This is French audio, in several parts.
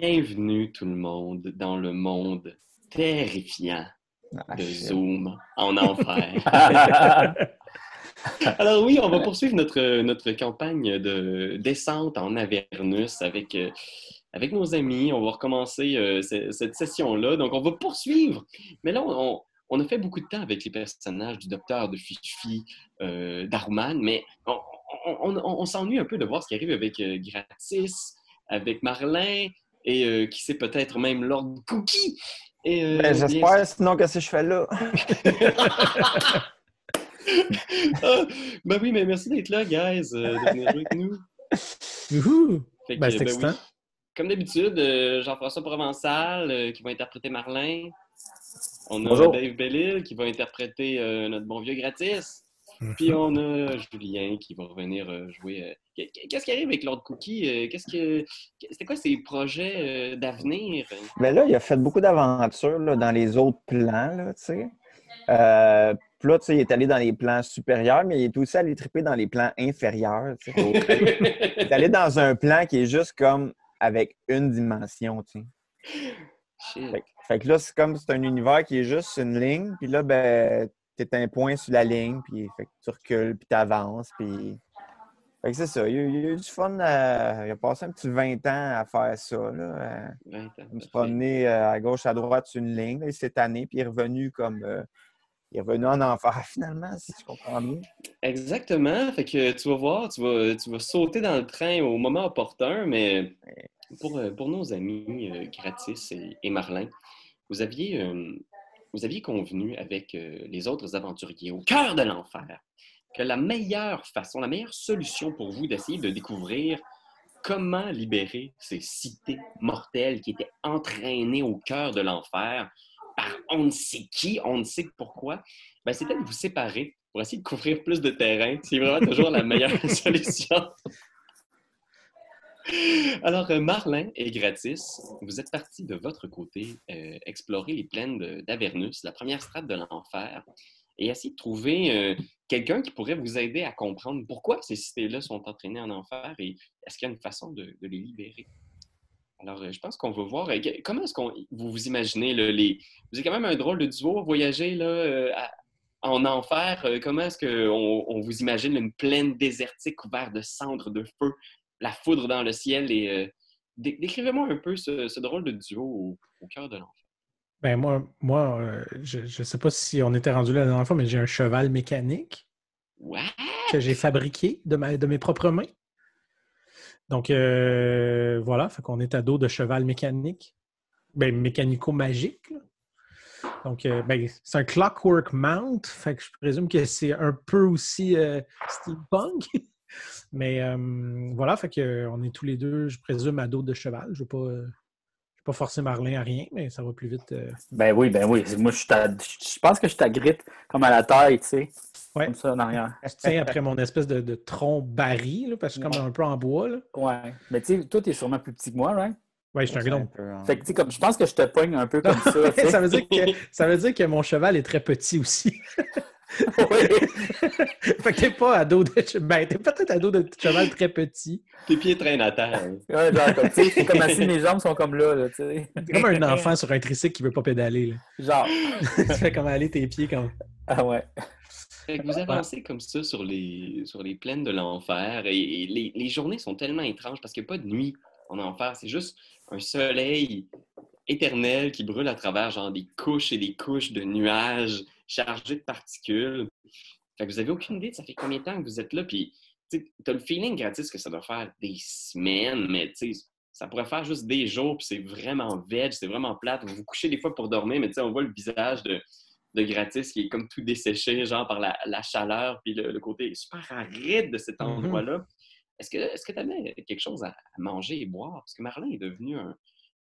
Bienvenue tout le monde dans le monde terrifiant Ah, de shit. Zoom en enfer. Alors oui, on va poursuivre notre, notre campagne de descente en Avernus avec, euh, avec nos amis. On va recommencer euh, ce- cette session-là. Donc, on va poursuivre. Mais là, on, on a fait beaucoup de temps avec les personnages du docteur, de Fifi, euh, d'Arman, mais on, on- on- on s'ennuie un peu de voir ce qui arrive avec euh, Gratis, avec Marlin, et euh, qui sait peut-être même Lord Cookie. Et, euh, Ben, bien J'espère, sinon, qu'est-ce que je fais là? Ah, ben oui, mais merci d'être là, guys, euh, de venir jouer avec nous. Youhou! Fait que, Ben, c'est ben excitant. oui. Comme d'habitude, euh, Jean-François Provençal euh, qui va interpréter Marlin. On a Bonjour. Dave Bellil qui va interpréter euh, notre bon vieux gratis. Puis on a Julien qui va revenir euh, jouer. euh, qu'est- Qu'est-ce qui arrive avec Lord Cookie? Euh, Qu'est-ce que c'était quoi ses projets d'avenir? Mais là, il a fait beaucoup d'aventures là, dans les autres plans, là, tu sais. Euh, puis là, tu sais, il est allé dans les plans supérieurs, mais il est aussi allé triper dans les plans inférieurs. tu sais. Il est allé dans un plan qui est juste comme avec une dimension, tu sais. Fait, que- fait que là, c'est comme c'est un univers qui est juste une ligne, puis là, ben, t'es un point sur la ligne, puis fait que tu recules, puis t'avances, puis... Fait que c'est ça, il y a, il y a eu du fun, à- il a passé un petit 20 ans à faire ça, là. euh, Ouais, t'as- Il se promener euh, à gauche, à droite sur une ligne. Là, cette année, puis il est revenu comme. euh, il est revenu en enfer, finalement, si tu comprends bien. Exactement. Fait que tu vas voir, tu vas, tu vas sauter dans le train au moment opportun, mais pour, euh, pour nos amis euh, Gratis et, et Marlin, vous aviez, euh, vous aviez convenu avec euh, les autres aventuriers au cœur de l'enfer que la meilleure façon, la meilleure solution pour vous d'essayer de découvrir comment libérer ces cités mortelles qui étaient entraînées au cœur de l'enfer par on ne sait qui, on ne sait pourquoi, ben, c'était de vous séparer pour essayer de couvrir plus de terrain. C'est vraiment toujours la meilleure solution. Alors, euh, Marlin et Gratis, vous êtes partis de votre côté euh, explorer les plaines d'Avernus, la première strate de l'enfer, et essayer de trouver euh, quelqu'un qui pourrait vous aider à comprendre pourquoi ces cités-là sont entraînées en enfer et est-ce qu'il y a une façon de, les libérer? Alors, je pense qu'on va voir. comment est-ce qu'on vous vous imaginez les. Vous êtes quand même un drôle de duo, voyager là, en enfer. comment est-ce qu'on on vous imagine une plaine désertique couverte de cendres, de feu, la foudre dans le ciel et. euh, dé- Décrivez-moi un peu ce, ce drôle de duo au, au cœur de l'enfer. Ben moi, moi euh, je ne sais pas si on était rendu là la dernière fois, mais j'ai un cheval mécanique que j'ai fabriqué de, ma- de mes propres mains. Donc euh, voilà, fait qu'on est à dos de cheval mécanique. Ben, mécanico-magique. Donc, euh, ben, c'est un clockwork mount, fait que je présume que c'est un peu aussi steampunk. Mais euh, voilà, fait que euh, on est tous les deux, je présume, à dos de cheval. Je ne vais pas, euh, je vais pas forcer Marlin à rien, mais ça va plus vite. euh. Ben oui, ben oui. Moi, je, je pense que je t'agrippe comme à la taille, tu sais. Ouais. Comme ça en arrière. Je tiens après mon espèce de, de tronc barri, là, parce que je suis comme un peu en bois. Là. Ouais. Mais tu sais, toi, t'es sûrement plus petit que moi, right? Ouais, je suis un gnome. hein. Fait que tu sais, comme je pense que je te pogne un peu comme ça. ça, veut dire que, ça veut dire que mon cheval est très petit aussi. Oui. fait que t'es pas à dos de cheval. Ben, t'es peut-être à dos de cheval très petit. Tes pieds traînent à terre. hein. Ouais, genre, comme, tu sais, comme assis, mes jambes sont comme là, là tu sais. T'es comme un enfant sur un tricycle qui veut pas pédaler. là. Genre. tu fais comme aller tes pieds comme. Ah ouais. Fait que vous avancez comme ça sur les, sur les plaines de l'enfer et, et les, les journées sont tellement étranges parce qu'il n'y a pas de nuit en enfer. C'est juste un soleil éternel qui brûle à travers genre des couches et des couches de nuages chargés de particules. Fait que vous avez aucune idée de ça fait combien de temps que vous êtes là. Puis tu as le feeling gratis que ça doit faire des semaines, mais tu sais, ça pourrait faire juste des jours, puis c'est vraiment veg, c'est vraiment plate. Vous vous couchez des fois pour dormir, mais tu sais, on voit le visage de, de gratis qui est comme tout desséché, genre par la, la chaleur, puis le, le côté super aride de cet Mhm. endroit-là. Est-ce que est-ce que tu avais quelque chose à, à manger et boire? Parce que Marlin est devenu un,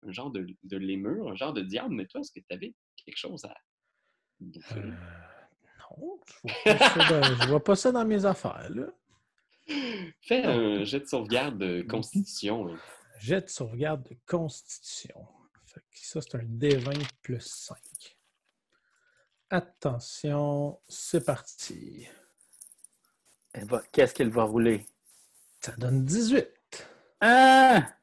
un genre de, de lémur, un genre de diable, mais toi, est-ce que tu avais quelque chose à bouffer? Euh, non, je vois, pas ça dans, je vois pas ça dans mes affaires. Là. Fais un jet de sauvegarde de constitution. hein. Jet de sauvegarde de constitution. Fait que ça, c'est un D20 plus 5. Attention, c'est parti. Elle va- Qu'est-ce qu'elle va rouler? Ça donne 18. Ah!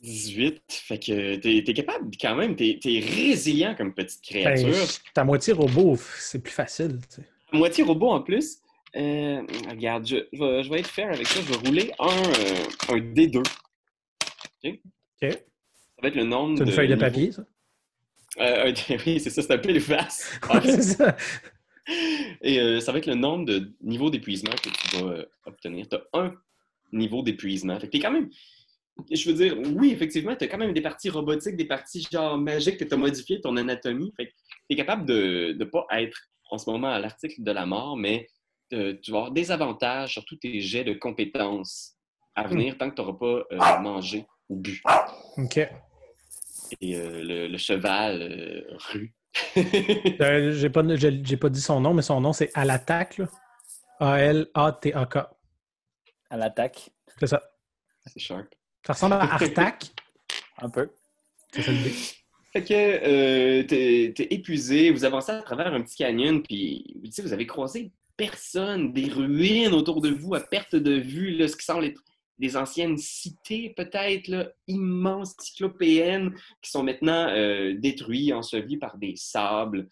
18. Fait que t'es es capable quand même, t'es es résilient comme petite Ben, créature. ta moitié robot, c'est plus facile. tu sais. Moitié robot en plus. Euh, regarde, je, je vais, je vais être fair avec ça. Je vais rouler un, euh, un D2. OK? OK. Ça va être le nombre C'est une de feuille de papier, ça? Euh, oui, c'est ça, c'est un peu face. Ça. Et ça va être le nombre de niveaux d'épuisement que tu vas obtenir. Tu as un niveau d'épuisement. Fait que t'es quand même. Je veux dire, oui, effectivement, tu as quand même des parties robotiques, des parties genre magiques que tu as modifiées ton anatomie. Fait que tu es capable de ne pas être en ce moment à l'article de la mort, mais euh, tu vas avoir des avantages sur tous tes jets de compétences à venir tant que tu n'auras pas euh, mangé ou bu. OK. Et euh, le, le cheval euh, rue. Euh, j'ai pas, j'ai j'ai pas dit son nom, mais son nom, c'est à l'attaque. là. A-L-A-T-A-K. À l'attaque. C'est ça. C'est sharp. Ça ressemble à Artac. Un peu. C'est ça. Fait que euh, t'es t'es épuisé, vous avancez à travers un petit canyon, puis tu sais, vous avez croisé personne, des ruines autour de vous à perte de vue, là, ce qui semble être des anciennes cités peut-être, immenses cyclopéennes, qui sont maintenant euh, détruites, ensevelies par des sables,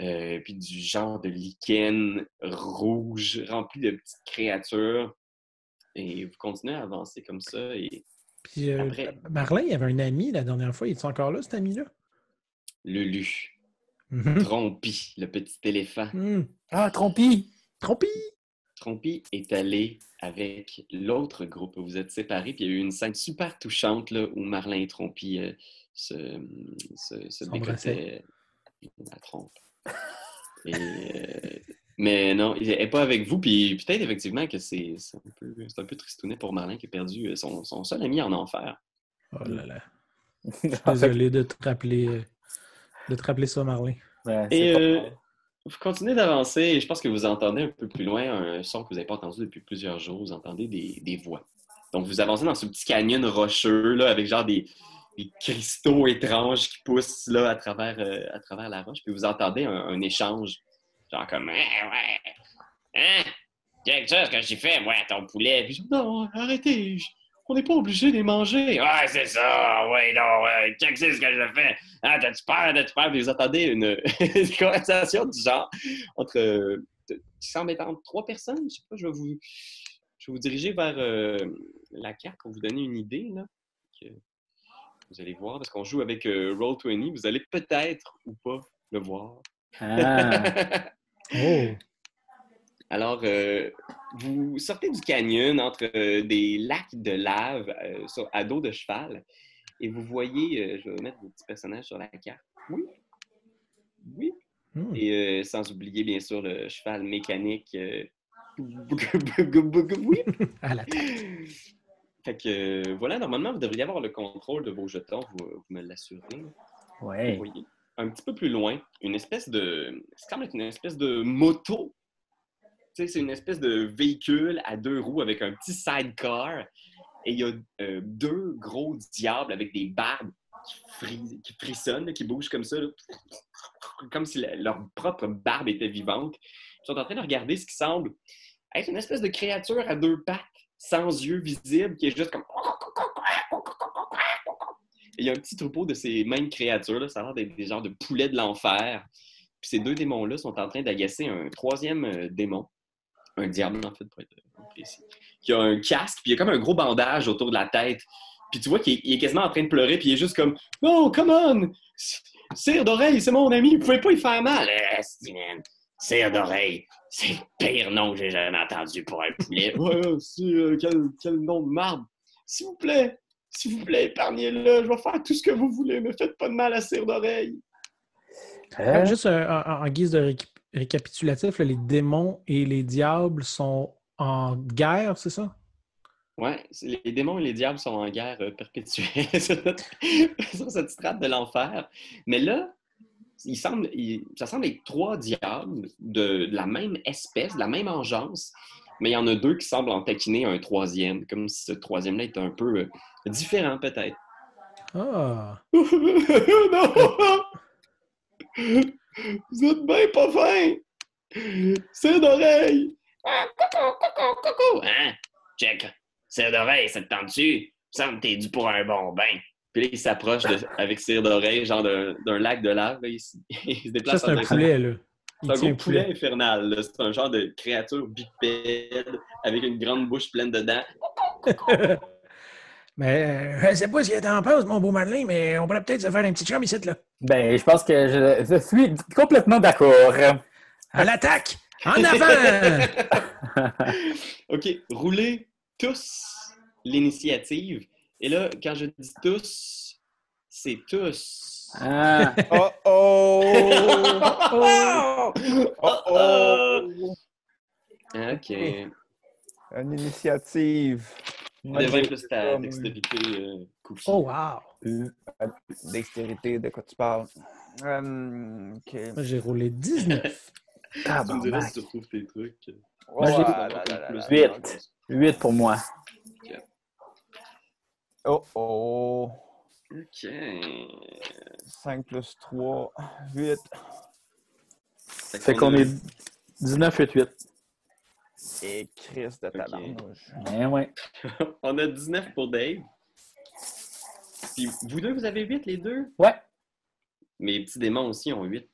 euh, puis du genre de lichen rouge, rempli de petites créatures. Et vous continuez à avancer comme ça, et Puis euh, Après- Marlin, il avait un ami la dernière fois. Il est encore là, cet ami-là? Lulu, Mhm. Trompi, le petit éléphant. Hmm. Ah, Trompi! Trompi! Trompi est allé avec l'autre groupe. Vous êtes séparés, puis il y a eu une scène super touchante là, où Marlin et Trompi euh, se, se, se la trompe. Et, euh, mais non, il n'est pas avec vous, puis peut-être effectivement que c'est un, peu- c'est un peu tristounet pour Marlin qui a perdu euh, son, son seul ami en enfer. Oh là là. En fait, Désolé de te rappeler, euh, de te rappeler ça, Marlin. ouais, c'est Et euh, vous continuez d'avancer et je pense que vous entendez un peu plus loin un son que vous n'avez pas entendu depuis plusieurs jours. Vous entendez des, des voix. Donc vous avancez dans ce petit canyon rocheux là, avec genre des, des cristaux étranges qui poussent là, à, travers, euh, à travers la roche. Puis vous entendez un, un échange. Genre comme Ouais, ouais. Hein? Quelque chose que j'ai fait, à ton poulet. Puis non, arrêtez. On n'est pas obligé de les manger. Ouais, c'est ça. Ouais, non. euh, Qu'est-ce que c'est ce que je fais? Ah, t'as-tu peur? T'as-tu peur? Puis vous entendez une, une conversation du genre entre. euh, qui semble être entre trois personnes. Je sais pas, je vais vous, je vais vous diriger vers euh, la carte pour vous donner une idée. Là, que vous allez voir, parce qu'on joue avec euh, Roll20. Vous allez peut-être ou pas le voir. Ah, Oh! Alors, euh, vous sortez du canyon entre euh, des lacs de lave euh, sur, à dos de cheval et vous voyez, je vais mettre vos petits personnages sur la carte. Oui. Oui. Hmm. Et sans oublier, bien sûr, le cheval mécanique. oui. À. Fait que voilà, normalement, vous devriez avoir le contrôle de vos jetons, vous, vous me l'assurez. Vous ouais. voyez, un petit peu plus loin, une espèce de. C'est comme une espèce de moto. C'est une espèce de véhicule à deux roues avec un petit sidecar. Et il y a euh, deux gros diables avec des barbes qui, fri- qui frissonnent, qui bougent comme ça, comme si leur propre barbe était vivante. Ils sont en train de regarder ce qui semble être une espèce de créature à deux pattes, sans yeux visibles, qui est juste comme. Il y a un petit troupeau de ces mêmes créatures, là, ça a l'air d'être des genres de poulets de l'enfer. Puis ces deux démons-là sont en train d'agacer un troisième euh, démon, un diable en fait, pour être euh, précis, qui a un casque, puis il y a comme un gros bandage autour de la tête. Puis tu vois qu'il est, quasiment en train de pleurer, puis il est juste comme « Oh, come on! Cire d'oreille, c'est mon ami, vous pouvez pas y faire mal! Cire d'oreille, c'est le pire nom que j'ai jamais entendu pour un poulet. ouais, euh, quel, quel nom de marde! S'il vous plaît, s'il vous plaît, épargnez-le, je vais faire tout ce que vous voulez, ne faites pas de mal à Cire d'oreille! Euh, Juste euh, en, en guise de réc- récapitulatif, là, les démons et les diables sont en guerre, c'est ça? Ouais, c'est- les démons et les diables sont en guerre euh, perpétuelle sur, notre- sur cette strate de l'enfer. Mais là, il semble, il- ça semble être trois diables de, de la même espèce, de la même engeance, mais il y en a deux qui semblent en taquiner un troisième, comme si ce troisième-là était un peu euh, différent peut-être. Ah! non! Vous êtes bien pas fin! C'est d'oreille! Ah, coucou, coucou, coucou! Hein? Check! C'est d'oreille, ça te tente-tu? Ça me t'es dû pour un bon bain. Puis là, il s'approche de- avec cire d'oreille, genre d'un lac de lave. là. Il, se Ça, déplace c'est un poulet, là. C'est un gros poulet poulet. infernal. là. C'est un genre de créature bipède avec une grande bouche pleine de dents. Mais euh, je sais pas ce que t'en penses, mon beau Madeleine, mais on pourrait peut-être se faire un petit chum ici, là. Ben, je pense que je, je suis complètement d'accord. À l'attaque! En avant! OK, roulez tous l'initiative. Et là, quand je dis tous, c'est tous. Ah, Oh oh! Oh! Oh oh! OK. Une initiative. De 20 plus ta dextérité, euh, cookie. oh, wow! Euh, Dextérité, de quoi tu parles? Euh, ok. Moi, j'ai roulé 19. Tu me diras si tu retrouves tes trucs. Oh, Moi, j'ai- là, là, là, là, là. Huit. 8 pour moi. Oh oh! OK. 5 plus 3, 8. Fait qu'on est 19, 8, 8. Et Chris de. Eh ouais. On a 19 pour Dave. Puis vous deux, vous avez 8 les deux? Ouais. Mes petits démons aussi ont 8.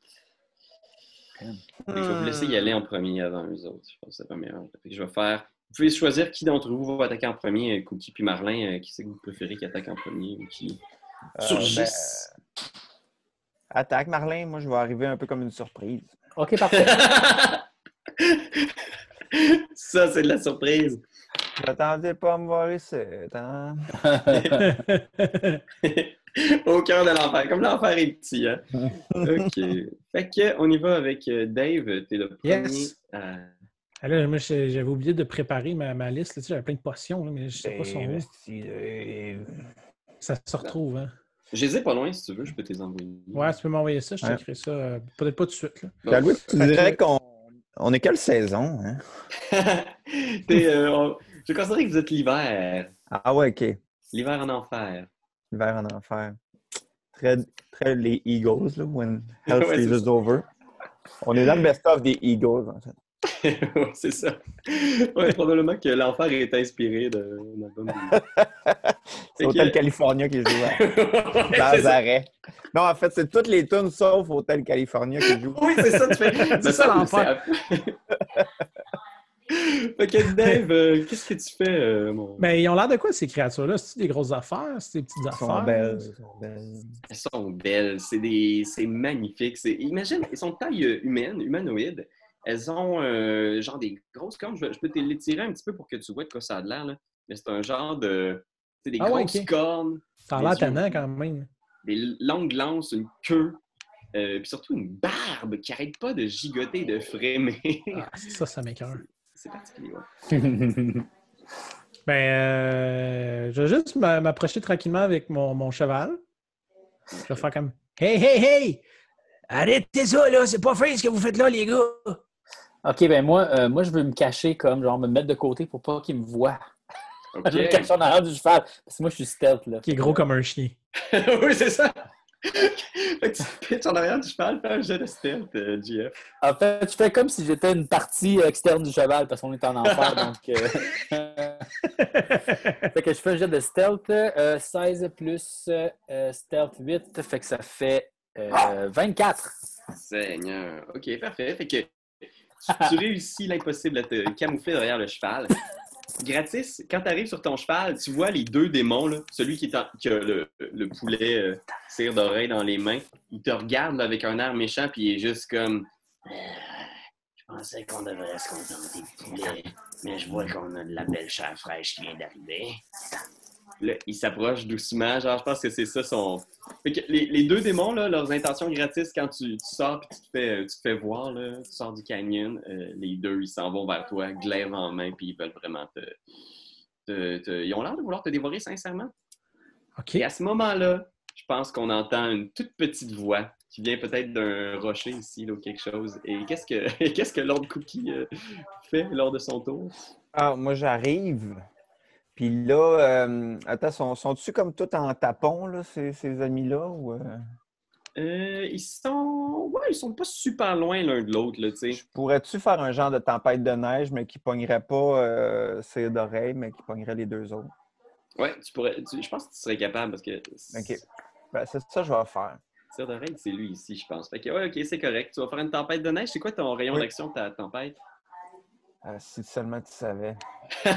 Fait que je vais vous laisser y aller en premier avant eux autres. Je pense que c'est pas meilleur. Je vais faire. Vous pouvez choisir qui d'entre vous va attaquer en premier, euh, Cookie puis Marlin. euh, Qui c'est que vous préférez qui attaque en premier ou qui Euh, surgisse? ben, Attaque, Marlin. Moi, je vais arriver un peu comme une surprise. OK, parfait. Ça, c'est de la surprise. J'attendais pas à me voir ici. Hein? Au cœur de l'enfer. Comme l'enfer est petit, hein? OK. Fait que, on y va avec euh, Dave. T'es le premier. Yes. à- Ah, là, moi, j'avais oublié de préparer ma, ma liste. là. Tu sais, J'avais plein de potions, là, mais je sais pas son Dave, nom. Ça se retrouve, hein? Je les ai pas loin, si tu veux, je peux te les envoyer. Ouais, tu peux m'envoyer ça, je Ouais. t'écris ça. euh, Peut-être pas tout de suite. Là. Bon. Pierre-Louis, tu dirais qu'on on est quelle saison? Hein? T'es, euh, on- Je considère que vous êtes l'hiver. Ah ouais, OK. L'hiver en enfer. L'hiver en enfer. Très, très les Eagles, là, when hell ça. over. On est dans le best-of des Eagles, en fait. Ouais, c'est ça. Ouais, probablement que l'enfer est inspiré de d'un album. C'est que- California qui joue à- ça. arrêt. Non, en fait, c'est toutes les tunes sauf Hotel California qui joue. Oui, c'est ça, tu fais. C'est ça, l'enfer. fait que Dave, euh, qu'est-ce que tu fais, euh, mon. Mais ils ont l'air de quoi, ces créatures-là? C'est des grosses affaires? C'est des petites Elles affaires? sont belles. elles sont belles. Elles sont belles, c'est des... c'est magnifique. C'est... Imagine, elles sont de taille euh, humaine, humanoïde. Elles ont euh, genre des grosses cornes. Je, je peux te les tirer un petit peu pour que tu vois de quoi ça a de l'air. Là. Mais c'est un genre de. C'est des Ah ouais, grosses cornes, Ça a l'air tannant quand même. des longues lances, une queue, euh, puis surtout une barbe qui arrête pas de gigoter de frémer. Ah, ça, ça m'écoeure. c'est particulier. ouais. Ben, euh, je vais juste m'a- m'approcher tranquillement avec mon, mon cheval. Je vais faire comme Hey, hey, hey! Arrêtez ça, là! C'est pas fin ce que vous faites là, les gars! OK, ben moi, euh, moi, je veux me cacher comme, genre, me mettre de côté pour pas qu'il me voie. Ok. Je veux me cacher en arrière du cheval. Parce que moi, je suis stealth, là. Qui est gros comme un chien. oui, c'est ça. fait que tu pitches en arrière du cheval, fais un jet de stealth, euh, GF. En fait, je fais comme si j'étais une partie externe du cheval parce qu'on est en enfer. donc, euh, fait que je fais un jet de stealth. euh, 16 plus euh, stealth 8. Fait que ça fait euh, 24. Seigneur. OK, parfait. Fait que tu, réussis l'impossible à te camoufler derrière le cheval. Gratis, quand tu arrives sur ton cheval, tu vois les deux démons, là, celui qui, a le, le poulet euh, cire d'oreille dans les mains. Il te regarde avec un air méchant, puis il est juste comme Euh, Je pensais qu'on devrait se contenter de poulet, mais je vois qu'on a de la belle chair fraîche qui vient d'arriver. Là, il s'approche doucement, genre, je pense que c'est ça son. Fait que les, les deux démons, là, leurs intentions gratis, quand tu, tu sors et tu te fais, tu te fais voir, là, tu sors du canyon, euh, les deux, ils s'en vont vers toi, glaive en main, puis ils veulent vraiment te. te- te- Ils ont l'air de vouloir te dévorer sincèrement. OK. Et à ce moment-là, je pense qu'on entend une toute petite voix qui vient peut-être d'un rocher ici, là, ou quelque chose. Et qu'est-ce que, qu'est-ce que Lord Cookie euh, fait lors de son tour? Ah, moi, j'arrive. Puis là, euh, attends, sont- sont-ils comme tout en tapon, là, ces, ces amis-là? Ou, euh, Euh, ils sont. Ouais, ils sont pas super loin l'un de l'autre, là, tu sais. Pourrais-tu faire un genre de tempête de neige, mais qui pognerait pas ses d'oreilles, mais qui pognerait les deux autres? Ouais, tu pourrais. tu- je pense que tu serais capable parce que. OK. Ben, c'est ça que je vais faire. Tire d'oreille, c'est lui ici, je pense. Fait que, ouais, ok, c'est correct. Tu vas faire une tempête de neige. C'est quoi ton rayon Oui. d'action de ta tempête? Euh, si seulement tu savais.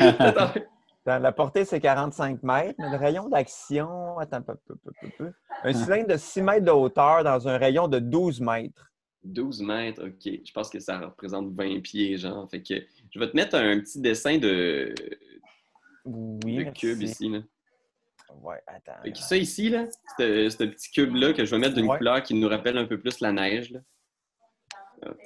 Euh, la portée, c'est 45 mètres, mais le rayon d'action, attends, peu, peu, peu, peu, peu. un cylindre de 6 mètres de hauteur dans un rayon de 12 mètres. 12 mètres, ok. Je pense que ça représente 20 pieds, genre. Fait que je vais te mettre un petit dessin de, Oui, de cube ici. Là. Ouais, attends. Fait que ça ici, là, ce, ce petit cube-là que je vais mettre d'une Ouais. couleur qui nous rappelle un peu plus la neige. Là. Hop.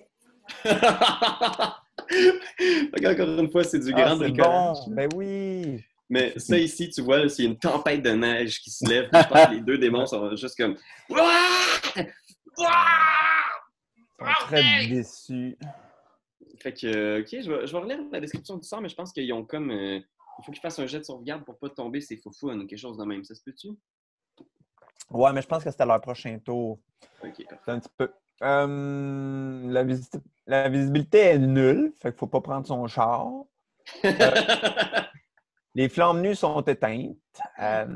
Fait qu'encore une fois, c'est du Ah, grand bricolage. bon. Ben oui. Mais ça ici, tu vois, c'est une tempête de neige qui se lève. Je pense que les deux démons sont juste comme. Ils sont très déçus. Fait que, ok, je vais, je vais relire la description du sort, mais je pense qu'ils ont comme. euh, il faut qu'ils fassent un jet de sauvegarde pour pas tomber ces faux ou quelque chose de même. Ça se peut-tu? Ouais, mais je pense que c'était leur prochain tour. Ok. C'est un petit peu. Euh, la, visi- la visibilité est nulle, fait qu'il faut pas prendre son char. Les flammes nues sont éteintes. Euh,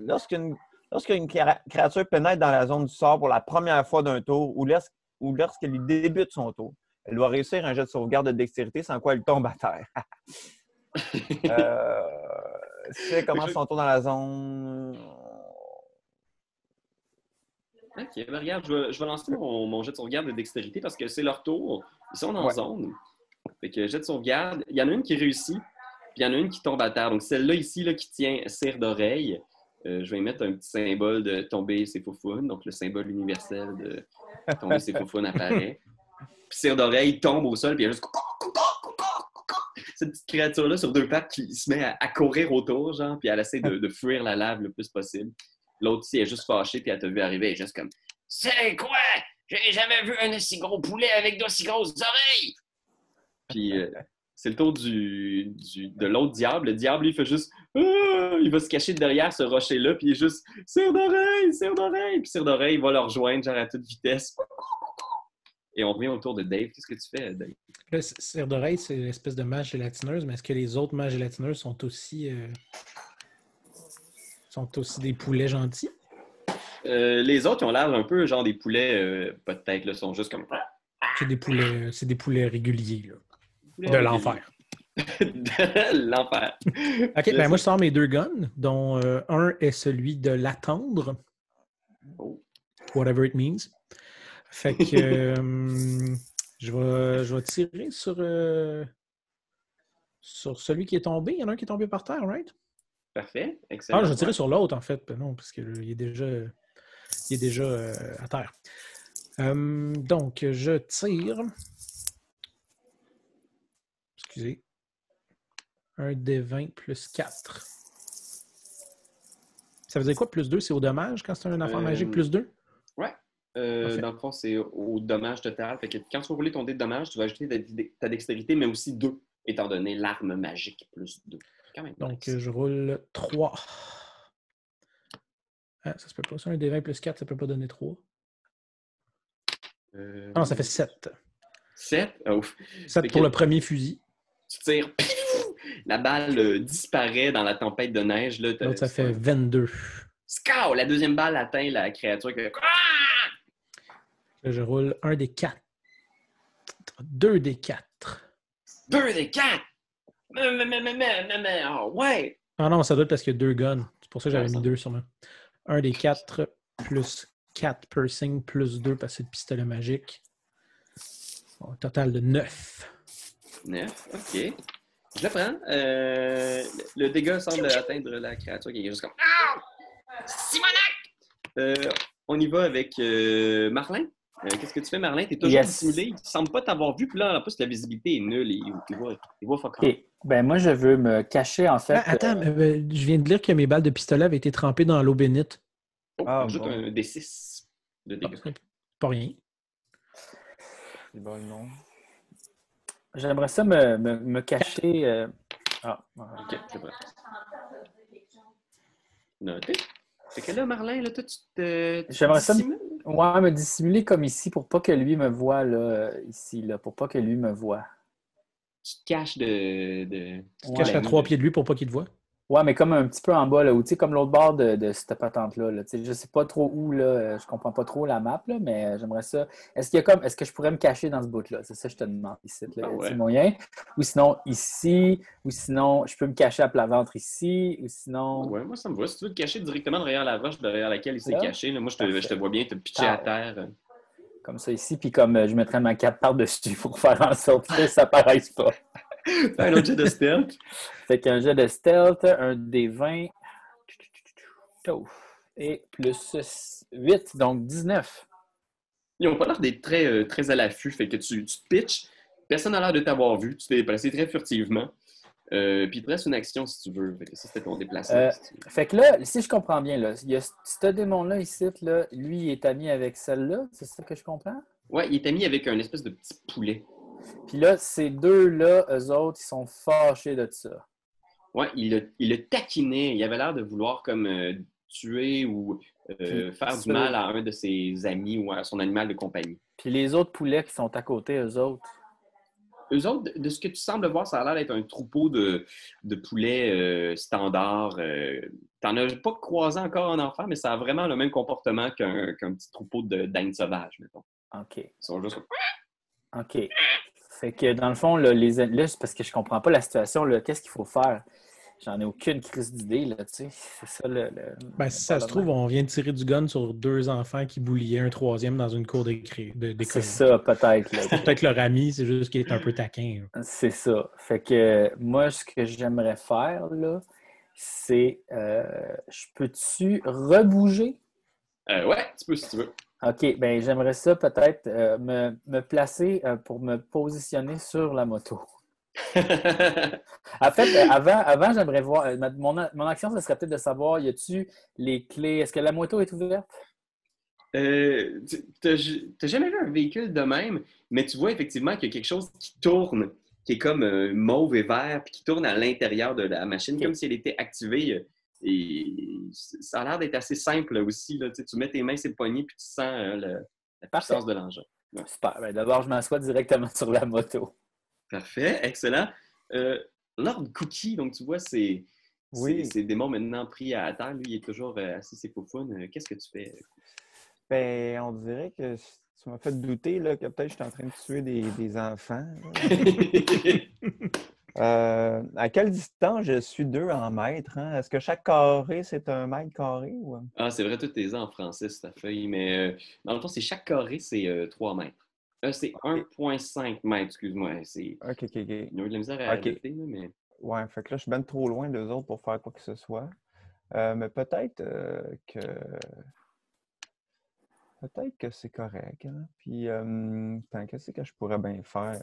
lorsqu'une lorsqu'une créa- créature pénètre dans la zone du sort pour la première fois d'un tour ou, lors- ou lorsqu'elle débute son tour, elle doit réussir un jet de sauvegarde de dextérité sans quoi elle tombe à terre. euh, si elle commence son tour dans la zone. Ok, ben regarde, je vais, je vais lancer mon, mon jet de sauvegarde de dextérité parce que c'est leur tour. Ils sont en Ouais. zone. Fait que jet de sauvegarde, il y en a une qui réussit, puis il y en a une qui tombe à terre. Donc celle-là ici là, qui tient cire d'oreille, euh, je vais y mettre un petit symbole de tomber ses faufounes. Donc le symbole universel de tomber ses faufounes apparaît. Puis cire d'oreille tombe au sol, puis il y a juste cette petite créature-là sur deux pattes qui se met à, à courir autour, genre, puis elle essaie de, de fuir la lave le plus possible. L'autre, elle est juste fâchée, puis elle t'a vu arriver, elle est juste comme C'est quoi? J'ai jamais vu un aussi gros poulet avec d'aussi grosses oreilles Puis euh, c'est le tour du, du- de l'autre diable. Le diable, il fait juste Ah! Il va se cacher derrière ce rocher-là, puis il est juste Cire d'oreille, cire d'oreille Puis cire d'oreille, il va le rejoindre, genre à toute vitesse. Et on revient autour de Dave. Qu'est-ce que tu fais, Dave? C- cire d'oreille, c'est l'espèce de mage gélatineuse, mais est-ce que les autres mages gélatineuses sont aussi, euh, sont aussi des poulets gentils? Euh, les autres, ils ont l'air un peu genre des poulets, euh, pas de tête, là, sont juste comme. C'est des poulets, c'est des poulets réguliers, là, Poulets de l'enfer. de l'enfer. Ok, ben moi je sors mes deux guns, dont euh, un est celui de l'attendre, Oh. whatever it means. Fait que euh, je, vais, je vais tirer sur, sur celui qui est tombé. Il y en a un qui est tombé par terre, right? Parfait. Excellent. Ah, je tirer sur l'autre en fait. Non, parce qu'il est déjà, il est déjà euh, à terre. Euh, donc, je tire. Excusez. Un des 20 plus 4. Ça veut dire quoi, plus 2? C'est au dommage quand c'est un affaire Euh, magique, plus 2? Euh, Parfait. dans le fond, c'est au dommage total. Fait que quand tu vas rouler ton dé de dommage, tu vas ajouter ta, ta dextérité, mais aussi 2, étant donné l'arme magique plus 2. Quand même. Donc, nice. euh, je roule 3. Ah, ça se peut pas. Ça, un des 20 plus 4, ça peut pas donner 3. Euh, Ah non, ça fait 7. 7. Oh, 7 Fait pour que- le premier fusil. tu tires. La balle euh, disparaît dans la tempête de neige. là. T'as- L'autre, ça fait un- 22. Scow! La deuxième balle atteint la créature fait. Ah! Je roule un des 4. Deux des 4. Deux des quatre! Mais, mais, mais, mais, mais, oh, ouais! Ah non, ça doit être parce qu'il y a deux guns. C'est pour ça que j'avais mis deux sûrement. Un des 4 plus 4 piercing plus 2 parce que c'est le pistolet magique. Bon, un total de 9. Neuf, ok. Je le prends. Euh, le dégât semble atteindre la créature qui est juste comme. Ah! Simonac! Euh, on y va avec euh, Marlin. Euh, Qu'est-ce que tu fais, Marlin? T'es toujours Yes. dissimulé. Il semble pas t'avoir vu. Puis là, en plus, la visibilité est nulle. Il, il voit, il voit fuck all. OK. Ben, moi, je veux me cacher, en fait. Ah, attends, euh, euh, je viens de lire que mes balles de pistolet avaient été trempées dans l'eau bénite. Oh, Ah, ajoute bon. un D6 de Ah, dégâts. c'est pas rien. C'est bon, non. J'aimerais ça me, me, me cacher. euh, Ah. Ok, c'est prêt. Noté. Fait que là, Marlin, là, toi, tu te. tu J'aimerais ça me- dissimules? Ouais, me dissimuler comme ici pour pas que lui me voie, là, ici, là, pour pas que lui me voie. tu te caches de. de... Tu te caches à trois pieds de lui pour pas qu'il te voie? Ouais, mais comme un petit peu en bas, là, ou tu sais, comme l'autre bord de, de cette patente-là. Là, Tu sais, je sais pas trop où, là, euh, je comprends pas trop la map, là, mais euh, j'aimerais ça. Est-ce qu'il y a comme. Est-ce que je pourrais me cacher dans ce bout-là? C'est ça que je te demande ici. Là, Ah ouais. Moyen. Ou sinon ici, ou sinon je peux me cacher à plat ventre ici, ou sinon. Ouais, moi, ça me va. Si tu veux te cacher directement derrière la roche derrière laquelle il s'est caché, là, moi, je te, je vois bien te pitcher à terre. Comme ça ici, puis comme euh, je mettrais ma cape par-dessus pour faire en sorte que ça paraisse pas. Fais un autre jet de stealth. Fait qu'un jet de stealth, un des 20. Touf. Et plus 8, donc 19. Ils n'ont pas l'air d'être très, euh, très à l'affût. Fait que tu, tu te pitches. Personne n'a l'air de t'avoir vu. Tu t'es déplacé très furtivement. Euh, puis il te reste une action si tu veux. Fait que ça, c'était ton déplacement. Euh, si. Fait que là, si je comprends bien, là, il y a ce- ce démon-là ici, là, lui, il est ami avec celle-là, c'est ça que je comprends? Ouais, il est ami avec un espèce de petit poulet. Puis là, ces deux-là, eux autres, ils sont fâchés de ça. Ouais, il le, il le taquinait. Il avait l'air de vouloir comme euh, tuer ou euh, faire ça- du mal à un de ses amis ou à son animal de compagnie. Puis les autres poulets qui sont à côté, eux autres. Eux autres, de- ce que tu sembles voir, ça a l'air d'être un troupeau de, de poulets euh, standards. Euh, T'en as pas croisé encore en enfant, mais ça a vraiment le même comportement qu'un petit troupeau de d'ânes sauvages, mettons. OK. Ils sont juste OK. Fait que dans le fond, là, les, là parce que je comprends pas la situation. là. Qu'est-ce qu'il faut faire? J'en ai aucune crise d'idée, là, tu sais. C'est ça, le... le- Ben, si ça se trouve, on vient de tirer du gun sur deux enfants qui boulillaient un troisième dans une cour d'école. C'est ça, peut-être. C'est peut-être leur ami, c'est juste qu'il est un peu taquin. C'est ça. Fait que moi, ce que j'aimerais faire, là, c'est... euh, je peux-tu rebouger? Euh, ouais, tu peux si tu veux. OK, ben j'aimerais ça peut-être euh, me, me placer euh, pour me positionner sur la moto. En fait, euh, avant, avant j'aimerais voir... euh, mon, mon action, ce serait peut-être de savoir, y a-tu les clés? Est-ce que la moto est ouverte? Euh, tu- T'as jamais vu un véhicule de même, mais tu vois effectivement qu'il y a quelque chose qui tourne, qui est comme mauve et vert, puis qui tourne à l'intérieur de la machine, comme si elle était activée. Et ça a l'air d'être assez simple aussi. Là. Tu, sais, tu mets tes mains sur le poignet, puis tu sens euh, le- la Parfait. puissance de l'engin. Super. Ben, D'abord, je m'assois directement sur la moto. Parfait, excellent. Euh, Lord Cookie, donc tu vois, c'est Oui. démon maintenant pris à terre. Lui, il est toujours euh, assis ses. Euh, Qu'est-ce que tu fais? Ben, on dirait que tu m'as fait douter là, que peut-être je suis en train de tuer des, des enfants. Euh, à quelle distance je suis d'eux en mètres? hein? Est-ce que chaque carré, c'est un mètre carré? Ou... Ah, c'est vrai, tout est en français, cette feuille, mais euh, dans le fond, c'est chaque carré, c'est euh, 3 mètres. Euh, c'est 1,5 mètres, excuse-moi. C'est... OK, OK, OK. Il y a eu de la misère à Ok. adapter, là, mais... Ouais, fait que là, je suis bien trop loin d'eux autres pour faire quoi que ce soit. Mais peut-être que. Peut-être que c'est correct. hein? Puis, attends, qu'est-ce que je pourrais bien faire?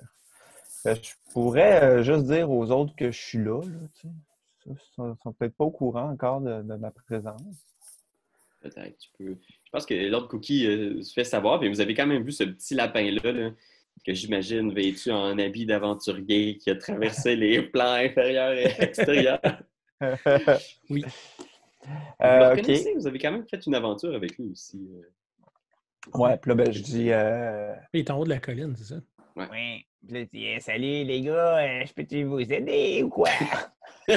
Ben, je pourrais euh, juste dire aux autres que je suis là. là tu sais. Ça, Ils sont, sont peut-être pas au courant encore de, de ma présence. Peut-être, tu peux... Je pense que Lord Cookie euh, se fait savoir, mais vous avez quand même vu ce petit lapin-là, là, que j'imagine vêtu en habit d'aventurier qui a traversé les plans inférieurs et extérieurs. Oui. Vous Euh, vous avez quand même fait une aventure avec lui aussi. euh. Ouais, puis là, ben, je dis. euh, Il est en haut de la colline, c'est ça? Oui. Puis là, je dis, Eh, salut les gars, euh, je peux-tu vous aider ou quoi?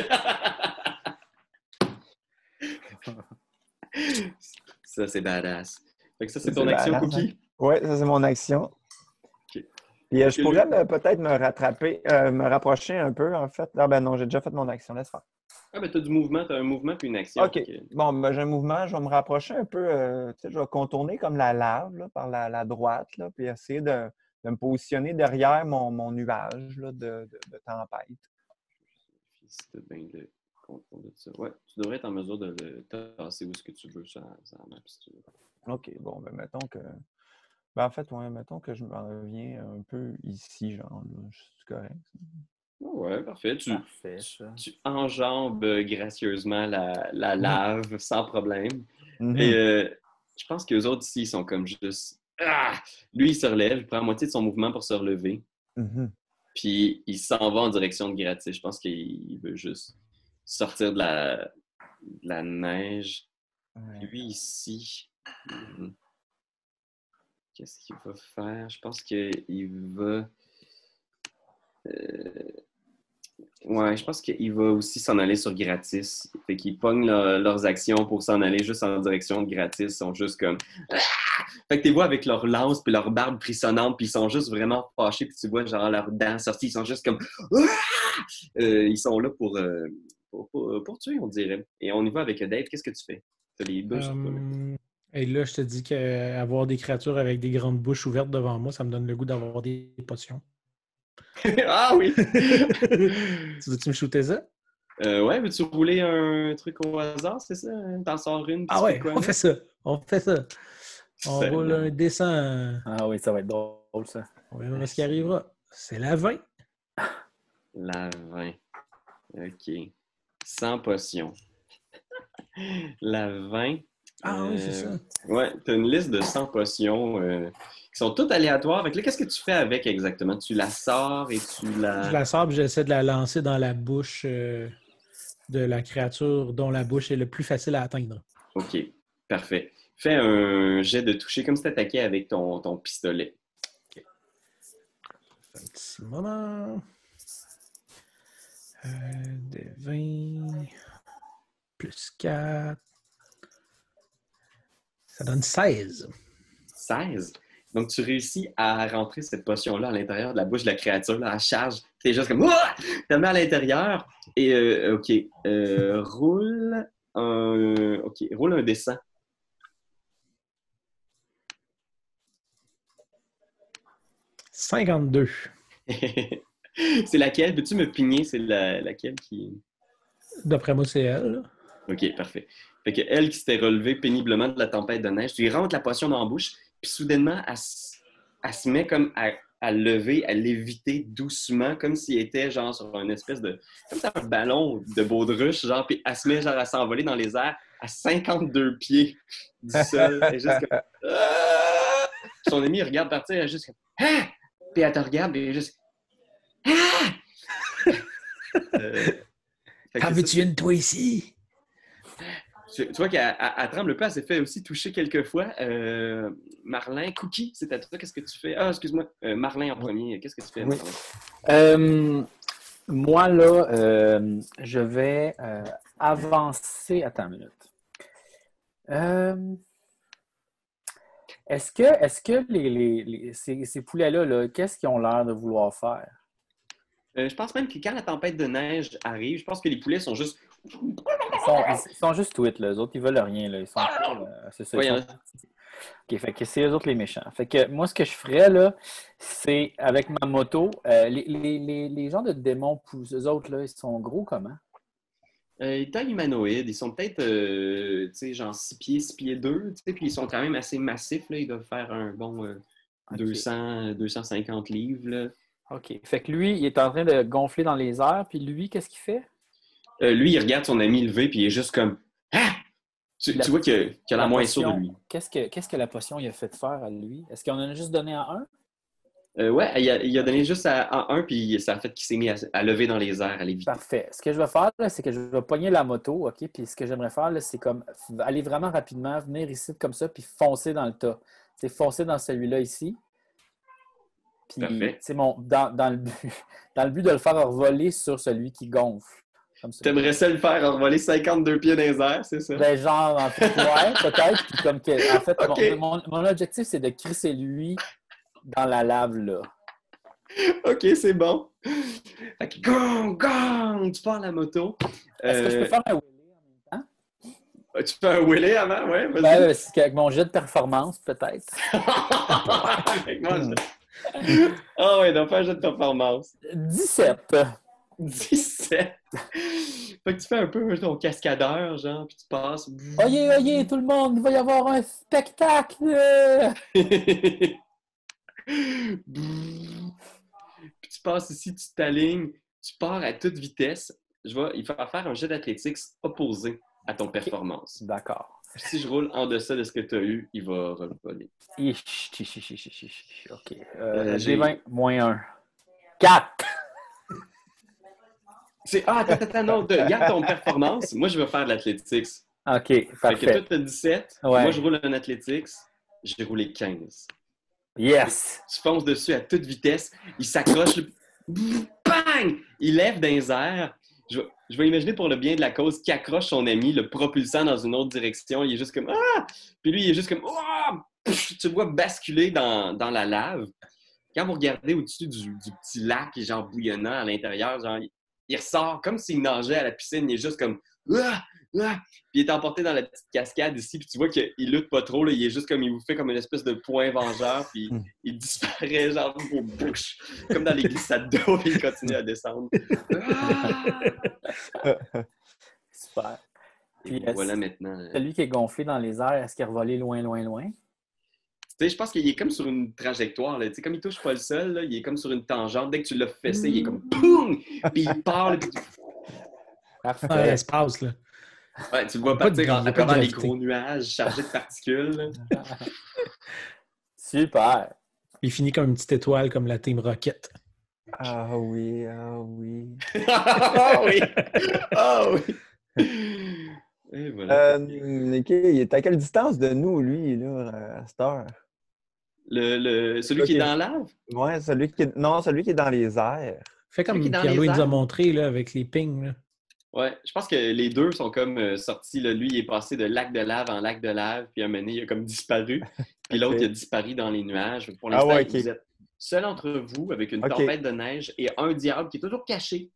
ça, c'est badass. Fait que ça, c'est ton action, badass, Cookie? Oui, ça, c'est mon action. Puis euh, je pourrais lui? me- peut-être me rattraper, euh, me rapprocher un peu, en fait. Ah ben non, j'ai déjà fait mon action, laisse faire. Ah, ben, t'as du mouvement, t'as un mouvement puis une action. OK. Bon, ben, j'ai un mouvement, je vais me rapprocher un peu, euh, tu sais, je vais contourner comme la lave là, par la, la droite, là, puis essayer de, de me positionner derrière mon, mon nuage là, de, de- de tempête. Si t'as bien le contrôle de ça. Ouais, tu devrais être en mesure de le tasser où est-ce que tu veux sur la, map, si tu veux. OK, bon, ben mettons que. Ben, en fait, ouais, mettons que je m'en viens un peu ici, genre, là. Je suis correct. Ouais, parfait. Tu, Parfait, tu, ça. tu enjambes gracieusement la, la lave sans problème. Mhm. Et euh, je pense que les autres ici, ils sont comme juste. Ah! Lui, il se relève, il prend la moitié de son mouvement pour se relever. Mhm. Puis il s'en va en direction de Gratis. Je pense qu'il veut juste sortir de la, de la neige. Ouais. Lui ici. hmm, Qu'est-ce qu'il va faire? Je pense qu'il va. Ouais, je pense qu'il va aussi s'en aller sur gratis. Fait qu'ils pognent leur- leurs actions pour s'en aller juste en direction de gratis. Ils sont juste comme. Fait que tu les vois avec leur lance puis leur barbe frissonnante, puis ils sont juste vraiment fâchés, puis tu vois genre leurs dents sorties. Ils sont juste comme. Ah! Euh, ils sont là pour, euh, pour, pour- pour tuer, on dirait. Et on y va avec Dave. Qu'est-ce que tu fais? T'as les bouches. Euh, et là, je te dis qu'avoir des créatures avec des grandes bouches ouvertes devant moi, ça me donne le goût d'avoir des potions. ah oui! tu veux-tu me shooter ça? Euh, ouais, veux-tu rouler un truc au hasard, c'est ça? T'en sors une? Ah ouais, on fait ça. On fait ça. On roule un dessin. Ah oui, ça va être drôle, ça. On verra ce qui arrivera. C'est la 20. La 20. OK. Sans potion. La 20. Ah oui, c'est euh, ça. Ouais, tu as une liste de 100 potions euh, qui sont toutes aléatoires. Fait que là, qu'est-ce que tu fais avec exactement? Tu la sors et tu la. Je la sors et j'essaie de la lancer dans la bouche euh, de la créature dont la bouche est le plus facile à atteindre. OK, parfait. Fais un jet de toucher comme si tu attaquais avec ton, ton pistolet. Un petit moment. Euh, des 20 plus 4. Ça donne 16. 16. Donc, tu réussis à rentrer cette potion-là à l'intérieur de la bouche de la créature. Là, elle charge. Tu es juste comme. Ouah! Tu la mets à l'intérieur. Et, euh, OK. euh, roule un. OK. Roule un dessin. 52. c'est laquelle? Peux-tu me pigner? C'est la- laquelle qui. D'après moi, c'est elle. OK, parfait. Fait que elle qui s'était relevée péniblement de la tempête de neige, tu lui rentres la potion dans la bouche, puis soudainement, elle, se- elle se met comme à, à lever, à léviter doucement, comme s'il était genre sur un espèce de. comme ça, un ballon de baudruche, genre, puis elle se met genre à s'envoler dans les airs à 52 pieds du sol. Juste comme. Ah! Son ami, regarde partir, elle est juste comme. Ah! Puis elle te regarde, puis elle est juste. Ah! Euh, ça. une toi ici? Tu, tu vois qu'elle elle- elle tremble un peu, elle s'est fait aussi toucher quelques fois. Euh, Marlin, Cookie, c'est à toi, qu'est-ce que tu fais? Ah, excuse-moi, euh, Marlin en premier, qu'est-ce que tu fais? Oui. Marlin? Euh, moi, là, euh, je vais euh, avancer. Attends une minute. Est-ce que, est-ce que les, les- les- ces, ces poulets-là, là, qu'est-ce qu'ils ont l'air de vouloir faire? Euh, je pense même que quand la tempête de neige arrive, je pense que les poulets sont juste. Ils sont, ils sont juste tweets. Les autres, ils veulent rien, là. Ils sont euh, c'est ça, sont- hein. OK, fait que c'est eux autres les méchants. Fait que moi, ce que je ferais, là, c'est avec ma moto, euh, les, les, les, les gens de démons, eux autres, là, ils sont gros comment? Euh, ils taillent humanoïdes, ils sont peut-être, euh, tu sais, genre 6 pieds, 6 pieds 2, tu sais, puis ils sont quand même assez massifs, là. Ils doivent faire un bon euh, Ok. 200, 250 livres, là. OK. Fait que lui, il est en train de gonfler dans les airs, puis lui, qu'est-ce qu'il fait? Euh, lui, il regarde son ami levé, puis il est juste comme. Ah! Tu, La- tu vois qu'il a, qu'il a la, moisson de potion, lui. Qu'est-ce que, qu'est-ce que la potion il a fait faire à lui? Est-ce qu'on en a juste donné à un? Euh, ouais, il a, il a donné juste à, à un, puis ça a fait qu'il s'est mis à, à lever dans les airs, à l'éviter. Parfait. Ce que je vais faire, c'est que je vais pogner la moto, OK? Puis ce que j'aimerais faire, c'est comme aller vraiment rapidement, venir ici comme ça, puis foncer dans le tas. C'est foncer dans celui-là ici. Puis, Parfait. c'est mon, dans, dans le but, dans le but de le faire revoler sur celui qui gonfle. T'aimerais ça le faire envoler 52 pieds dans les airs, c'est ça? Ben, genre, en fait, ouais, peut-être. Puis comme que, en fait, mon- mon, mon objectif, c'est de crisser lui dans la lave, là. OK, c'est bon. Fait que gong, gong, tu pars la moto. Est-ce que je peux Euh, faire un wheelie en même temps? Tu fais un wheelie avant, ouais? Vas-y. Ben, euh, c'est qu'avec mon jet de performance, peut-être. Avec moi, je- Ah ouais, donc fais un jeu de performance. 17. 17. fait que tu fais un peu ton cascadeur, genre, puis tu passes. Oyez, oyez, tout le monde, il va y avoir un spectacle! puis tu passes ici, tu t'alignes, tu pars à toute vitesse. Je il va faire un jet d'athlétiques opposé à ton performance. D'accord. Si je roule en deçà de ce que tu as eu, il va revoler. OK. Euh, j'ai- G20, moins 1. 4! C'est Ah, attends, attends, non, de- garde ton performance. Moi, je vais faire de l'athlétiques. OK, Fait que toi, parfait. tu as 17. Ouais. Moi, je roule en athlétiques. J'ai roulé 15. Yes! Tu fonces dessus à toute vitesse. Il s'accroche. bang! Il lève dans les airs. Je, je vais imaginer pour le bien de la cause qui accroche son ami, le propulsant dans une autre direction. Il est juste comme Ah! Puis lui, il est juste comme Ah! Tu le vois basculer dans, la lave. Quand vous regardez au-dessus du, du petit lac, genre bouillonnant à l'intérieur, genre, il, il ressort comme s'il nageait à la piscine. Il est juste comme Ah! Ah! Puis il est emporté dans la petite cascade ici, puis tu vois qu'il lutte pas trop, là. il est juste comme, il vous fait comme une espèce de point vengeur, puis Hmm. il disparaît genre dans vos bouches, comme dans les glissades d'eau, puis il continue à descendre. Ah! Super. Et Puis, voilà maintenant. euh, Celui qui est gonflé dans les airs, est-ce qu'il est revolé loin, loin, loin? Tu sais, je pense qu'il est comme sur une trajectoire. Là. Tu sais, comme il touche pas le sol, là, il est comme sur une tangente. Dès que tu l'as fessé, il est comme POUM! Puis il part. puis Parfait. L'espace, là. Ouais, tu le vois de- partir en- à travers les gros nuages chargés de particules. Super. Il finit comme une petite étoile, comme la Team Rocket. Ah oui, ah oui. Ah oui! Ah oui! Et voilà. Euh, ok, il est à quelle distance de nous, lui, là, à cette heure? Le, le- celui qui est dans la lave? Ouais, celui qui est... Non, celui qui est dans les airs. Fait comme Pierre-Louis nous a montré là, avec les pings. là. Ouais, je pense que les deux sont comme euh, sortis. là. Lui, il est passé de lac de lave en lac de lave, puis à un moment donné, il a comme disparu. Puis l'autre, il a disparu dans les nuages. Pour Ah l'instant, ouais, vous êtes seul entre vous avec une tempête de neige et un diable qui est toujours caché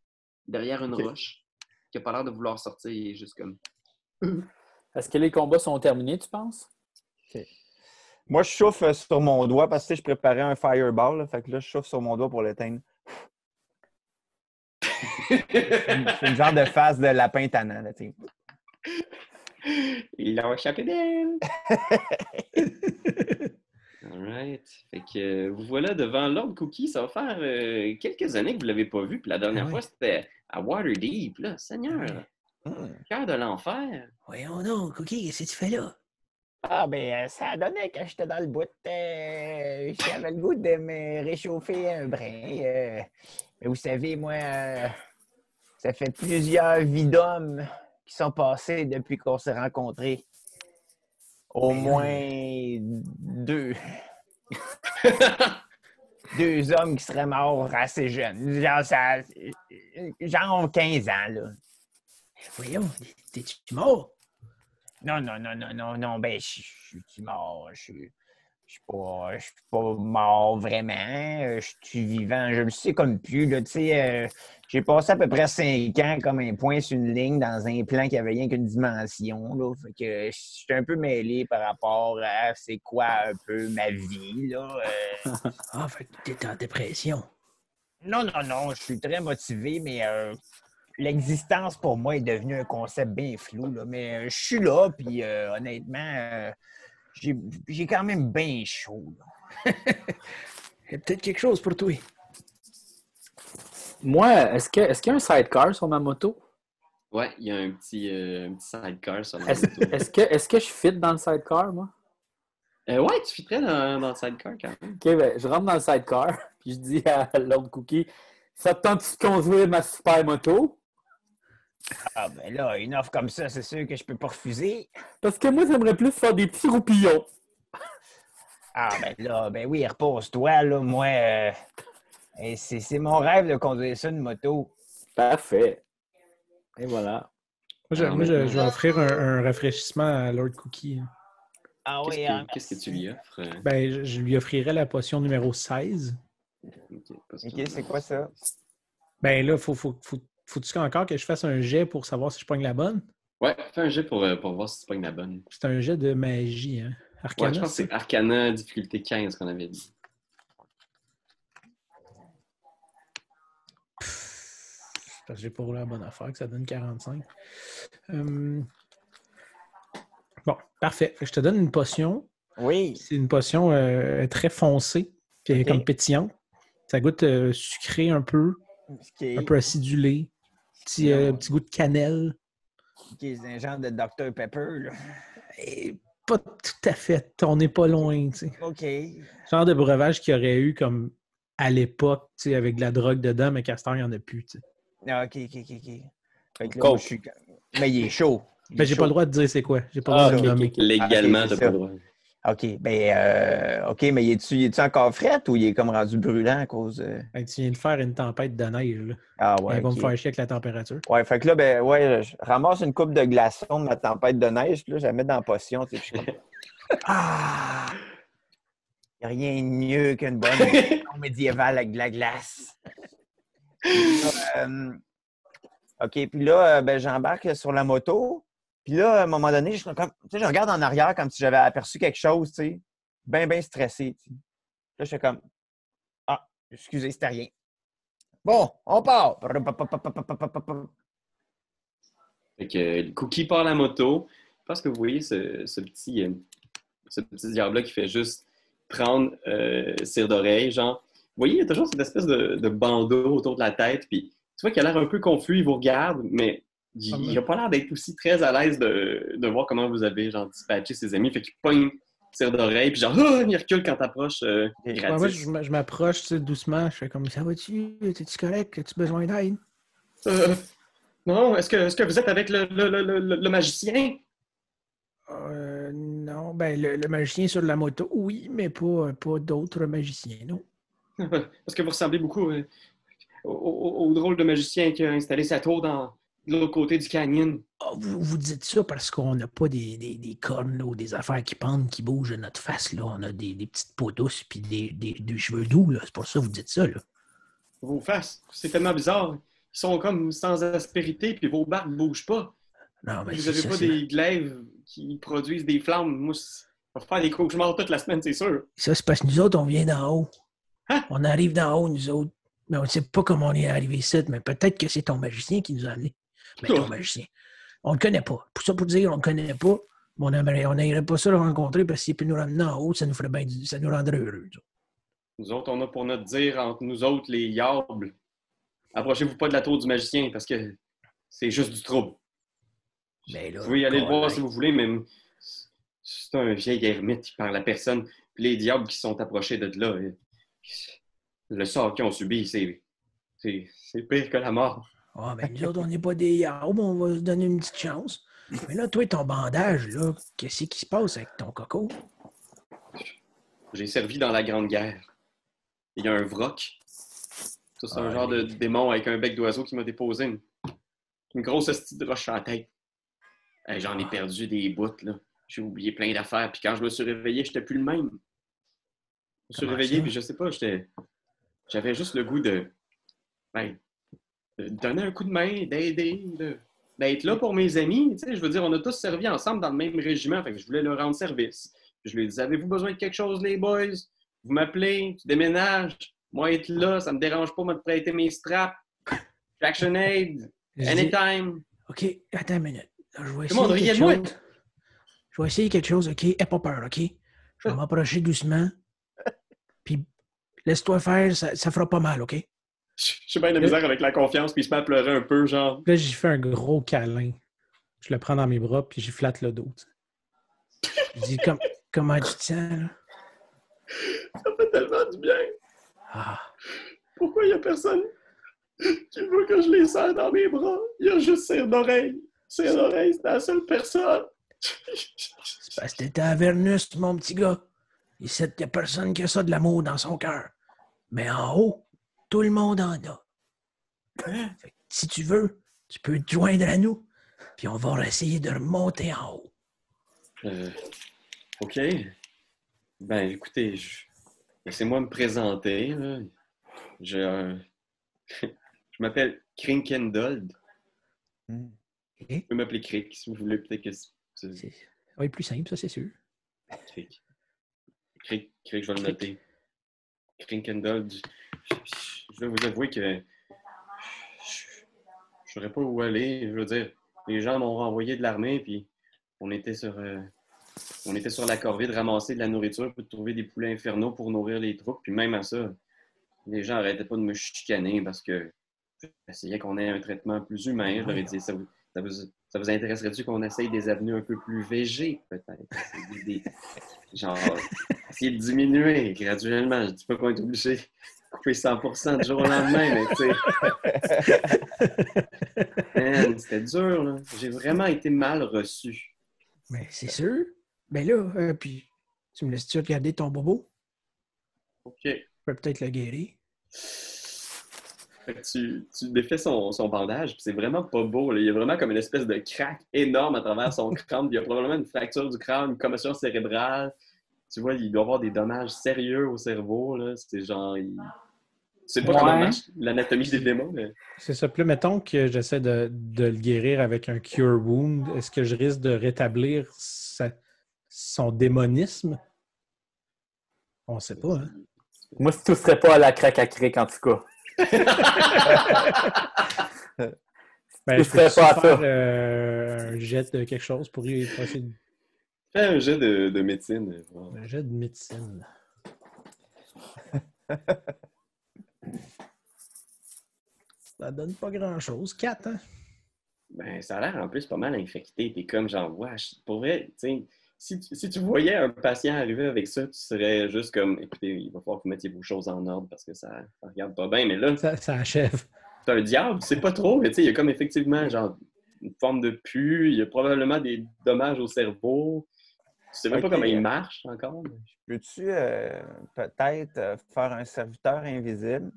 derrière une roche, qui a pas l'air de vouloir sortir. Il est juste comme. Est-ce que les combats sont terminés, tu penses? Moi, je chauffe euh, sur mon doigt parce que je préparais un fireball. là, fait que là, je chauffe sur mon doigt pour l'éteindre. C'est une- une genre de face de lapin tannant. Là, tu sais. Il a échappé d'elle! Alright. Fait que euh, vous voilà devant Lord Cookie. Ça va faire euh, quelques années que vous ne l'avez pas vu. Puis la dernière Ah fois, c'était à Waterdeep. Là. Seigneur, Hmm. cœur de l'enfer. Voyons donc, Cookie, qu'est-ce que tu fais là? Ah, ben, ça donnait quand j'étais dans le bout. euh, J'avais le goût de me réchauffer un brin. euh. mais vous savez, moi, euh, ça fait plusieurs vies d'hommes qui sont passés depuis qu'on s'est rencontrés. Au Ben moins deux. deux hommes qui seraient morts assez jeunes. Genre, ça, genre 15 ans, là. Voyons, t'es-tu mort? Non, non, non, non, non, non, ben, je suis mort. Je suis- je suis pas, je suis pas mort vraiment. euh, Je suis vivant. Je le sais comme plus, là, tu sais. euh, J'ai passé à peu près cinq ans comme un point sur une ligne dans un plan qui avait rien qu'une dimension, là. Fait que je suis un peu mêlé par rapport à c'est quoi un peu ma vie, là. euh. Ah, fait que t'es en dépression. Non, non, non, je suis très motivé, mais euh, l'existence pour moi est devenue un concept bien flou. Là. Mais euh, je suis là, puis euh, honnêtement, euh, j'ai j'ai quand même bien chaud. Il y a peut-être quelque chose pour toi. Moi, est-ce que- est-ce qu'il y a un sidecar sur ma moto? Ouais, il y a un petit, euh, un petit sidecar sur la Est-ce moto. est-ce que, est-ce que je fit dans le sidecar, moi? Euh, ouais, tu fitterais dans, dans le sidecar quand même. OK, ben, je rentre dans le sidecar, puis je dis à Lord Cookie, ça te tente de conduire ma super moto? Ah ben là, une offre comme ça, c'est sûr que je peux pas refuser. Parce que moi, j'aimerais plus faire des petits roupillons. Ah ben là, ben oui, repose-toi, là. Moi, euh, c'est c'est mon rêve de conduire ça, une moto. Parfait. Et voilà. Moi, je, Alors, moi, je- maintenant- je vais offrir un, un rafraîchissement à Lord Cookie. Ah Qu'est-ce oui, que, hein, qu'est-ce que tu lui offres? Ben, je, je lui offrirai la potion numéro 16. Ok, c'est quoi ça? Ben là, faut, faut, faut, faut-tu encore que je fasse un jet pour savoir si je pogne la bonne? Ouais, fais un jet pour, euh, pour voir si tu pognes la bonne. C'est un jet de magie, hein? Arcana, Ouais, je pense que c'est Arcana, difficulté 15 qu'on avait dit. Parce que j'ai pas roulé la bonne affaire, que ça donne 45. Hum. Bon, parfait. Je te donne une potion. Oui. C'est une potion euh, très foncée, puis elle est Ok. comme pétillante. Ça goûte euh, sucré un peu, un peu acidulé. Petit, euh, petit goût de cannelle. qui est un genre de Dr Pepper, là. Et pas tout à fait. On n'est pas loin, tu sais. OK. Genre de breuvage qu'il y aurait eu comme à l'époque, tu sais, avec de la drogue dedans, mais Castor, il n'y en a plus, tu sais. Ah, OK, OK, OK, OK. Fait que là, Coke. moi, je suis... Mais il est chaud. Il Mais est j'ai pas le droit de dire c'est quoi. J'ai pas Ah, le droit de nommer. Légalement, Ah, t'as pas le droit. OK. Ben, euh, OK, mais est-tu est encore fret ou il est comme rendu brûlant à cause de. Hey, tu viens de faire une tempête de neige. Là. Ah ouais. va ok. me faire chier avec la température. Ouais, fait que là, ben, ouais, je ramasse une coupe de glaçons de ma tempête de neige, puis là, je la mets dans la potion, tu sais, puis je comme. Ah! Y a rien de mieux qu'une bonne médiévale avec de la glace. Puis là, euh, OK, puis là, euh, ben, j'embarque sur la moto. Puis là, à un moment donné, je, suis comme, je regarde en arrière comme si j'avais aperçu quelque chose, tu sais, bien, bien stressé. Là, je fais comme Ah, excusez, c'était rien. Bon, on part. Fait que euh, Cookie part la moto. Je pense que vous voyez ce, petit, euh, ce petit diable-là qui fait juste prendre euh, cire d'oreille, genre. Vous voyez, il y a toujours cette espèce de, de bandeau autour de la tête, puis tu vois qu'il a l'air un peu confus, il vous regarde, mais il n'a pas l'air d'être aussi très à l'aise de, de voir comment vous avez, genre, dispatché ses amis. Fait qu'il pogne cire d'oreille, puis genre, Ah! il recule quand t'approches euh, Ouais, moi, je, m'approche doucement. Je fais comme ça va-tu? T'es-tu correct? As-tu besoin d'aide? Euh, non, est-ce que, est que vous êtes avec le, le- le- magicien? Euh, non, ben le, magicien sur la moto, oui, mais pas, pas d'autres magiciens, non. Parce que vous ressemblez beaucoup au, au- au drôle de magicien qui a installé sa tour dans de l'autre côté du canyon. Ah, vous, vous dites ça parce qu'on n'a pas des, des, des cornes là, ou des affaires qui pendent, qui bougent de notre face. Là. On a des, des petites peaux douces puis des, cheveux doux. C'est pour ça que vous dites ça. Là. Vos faces, c'est tellement bizarre. Ils sont comme sans aspérité, puis vos barbes ne bougent pas. Non, mais vous n'avez pas des glaives qui produisent des flammes. Moi, on va faire des cauchemars toute la semaine, c'est sûr. Ça, c'est parce que nous autres, on vient d'en haut. Hein? On arrive d'en haut, nous autres. Mais on ne sait pas comment on est arrivé ici, mais peut-être que c'est ton magicien qui nous a amenés. Mais ton Oh. magicien. On ne le connaît pas. Pour ça, pour dire, on ne le connaît pas. On n'aimerait pas ça le rencontrer parce qu'il peut nous ramener en haut, ça nous ferait bien du- ça nous rendrait heureux. nous autres. Nous autres, on a pour notre dire entre nous autres, les yables, approchez-vous pas de la tour du magicien parce que c'est juste du trouble. Mais là, Vous pouvez aller le voir si vous voulez, mais c'est un vieil ermite qui parle à personne. Puis les diables qui sont approchés de là, euh, le sort qu'ils ont subi, c'est pire que la mort. Ah, ben nous autres, on n'est pas des yaourts, on va se donner une petite chance. Mais là, toi, ton bandage, là, qu'est-ce qui se passe avec ton coco? J'ai servi dans la Grande Guerre. Il y a un vroc. Ça, c'est un Ah, genre de démon avec un bec d'oiseau qui m'a déposé une, une grosse hostie de roche à la tête. Hey, J'en ai perdu des bouts, là. J'ai oublié plein d'affaires. Puis quand je me suis réveillé, j'étais plus le même. Je me suis Comment réveillé, puis je sais pas, j'étais. J'avais juste le goût de. ben, de donner un coup de main, d'aider, de- d'être là pour mes amis. Tu sais, je veux dire, on a tous servi ensemble dans le même régiment. Fait que je voulais leur rendre service. Puis je lui disais, avez-vous besoin de quelque chose, les boys? Vous m'appelez, tu déménages. Moi, être là, ça me dérange pas, moi, de prêter mes straps. Traction Aid, anytime. OK, attends une minute. Je vais monde essayer quelque moi? chose. Je vais essayer quelque chose, OK? Aie pas peur, OK? Je vais m'approcher doucement. Puis laisse-toi faire, ça, ça fera pas mal, OK? J'ai bien de misère avec la confiance, puis il se met à pleurer un peu, genre. Là, j'y fais un gros câlin. Je le prends dans mes bras, puis j'y flatte le dos. tu sais. Je dis, Comme- comment tu te sens, là? Ça fait tellement du bien. Ah, Pourquoi il n'y a personne qui veut que je les serre dans mes bras? Il y a juste Cire d'oreille. Cire d'oreille, c'est la seule personne. c'est parce que t'étais à Avernus, mon petit gars. Ici, il n'y a personne qui a ça de l'amour dans son cœur. Mais en haut, tout le monde en a. Hein? Fait que si tu veux, tu peux te joindre à nous, puis on va essayer de remonter en haut. Euh, OK. Ben, écoutez, je- laissez-moi me présenter. là. Je, euh, je m'appelle Krinkendold. Hmm. OK? Vous pouvez m'appeler Crick si vous voulez. Peut-être que c'est- oui, plus simple, ça, c'est sûr. Crick. Crick, Crick, je vais le noter. Krinkendold. Je, je vais vous avouer que je ne saurais pas où aller. Je veux dire, les gens m'ont renvoyé de l'armée, puis on était sur, euh, on était sur la corvée de ramasser de la nourriture pour trouver des poulets infernaux pour nourrir les troupes. Puis même à ça, les gens n'arrêtaient pas de me chicaner parce que j'essayais qu'on ait un traitement plus humain. Je leur ai dit, ça vous, ça vous, intéresserait-tu qu'on essaye des avenues un peu plus végées, peut-être? Genre, essayer de diminuer graduellement. Je dis pas qu'on est obligé couper 100% du jour au lendemain, mais tu sais. Man, C'était dur, là. J'ai vraiment été mal reçu. Mais c'est sûr. Ben là, euh, puis Tu me laisses-tu regarder ton bobo? OK. Je peux peut-être le guérir. Tu, tu défais son, son bandage, puis c'est vraiment pas beau. là. Il y a vraiment comme une espèce de craque énorme à travers son crâne. puis Il y a probablement une fracture du crâne, une commotion cérébrale. Tu vois, il doit avoir des dommages sérieux au cerveau. là. C'est genre. Il... Tu sais pas Ouais. comment l'anatomie des démons, mais. C'est ça. Puis mettons que j'essaie de, de le guérir avec un Cure Wound. Est-ce que je risque de rétablir sa- son démonisme? On sait pas, hein? Moi, si tout serait pas à la craque à cric, en tout cas. Ben, Je ferais pas faire ça. euh, un jet de quelque chose pour y pour essayer de- Fais un jet de, de médecine. euh, un jet de médecine. Ça donne pas grand-chose. 4, hein? Ben, ça a l'air en plus pas mal infecté. T'es comme genre, wesh, pour vrai, tu sais, si, tu- si tu voyais un patient arriver avec ça, tu serais juste comme, écoutez, il va falloir que vous mettiez vos choses en ordre parce que ça, ça regarde pas bien. Mais là, Ça, ça achève. c'est un diable, c'est pas trop, mais tu sais, il y a comme effectivement genre une forme de pu, il y a probablement des dommages au cerveau. Tu sais même pas comment il marche encore. mais- Peux-tu euh, peut-être euh, faire un serviteur invisible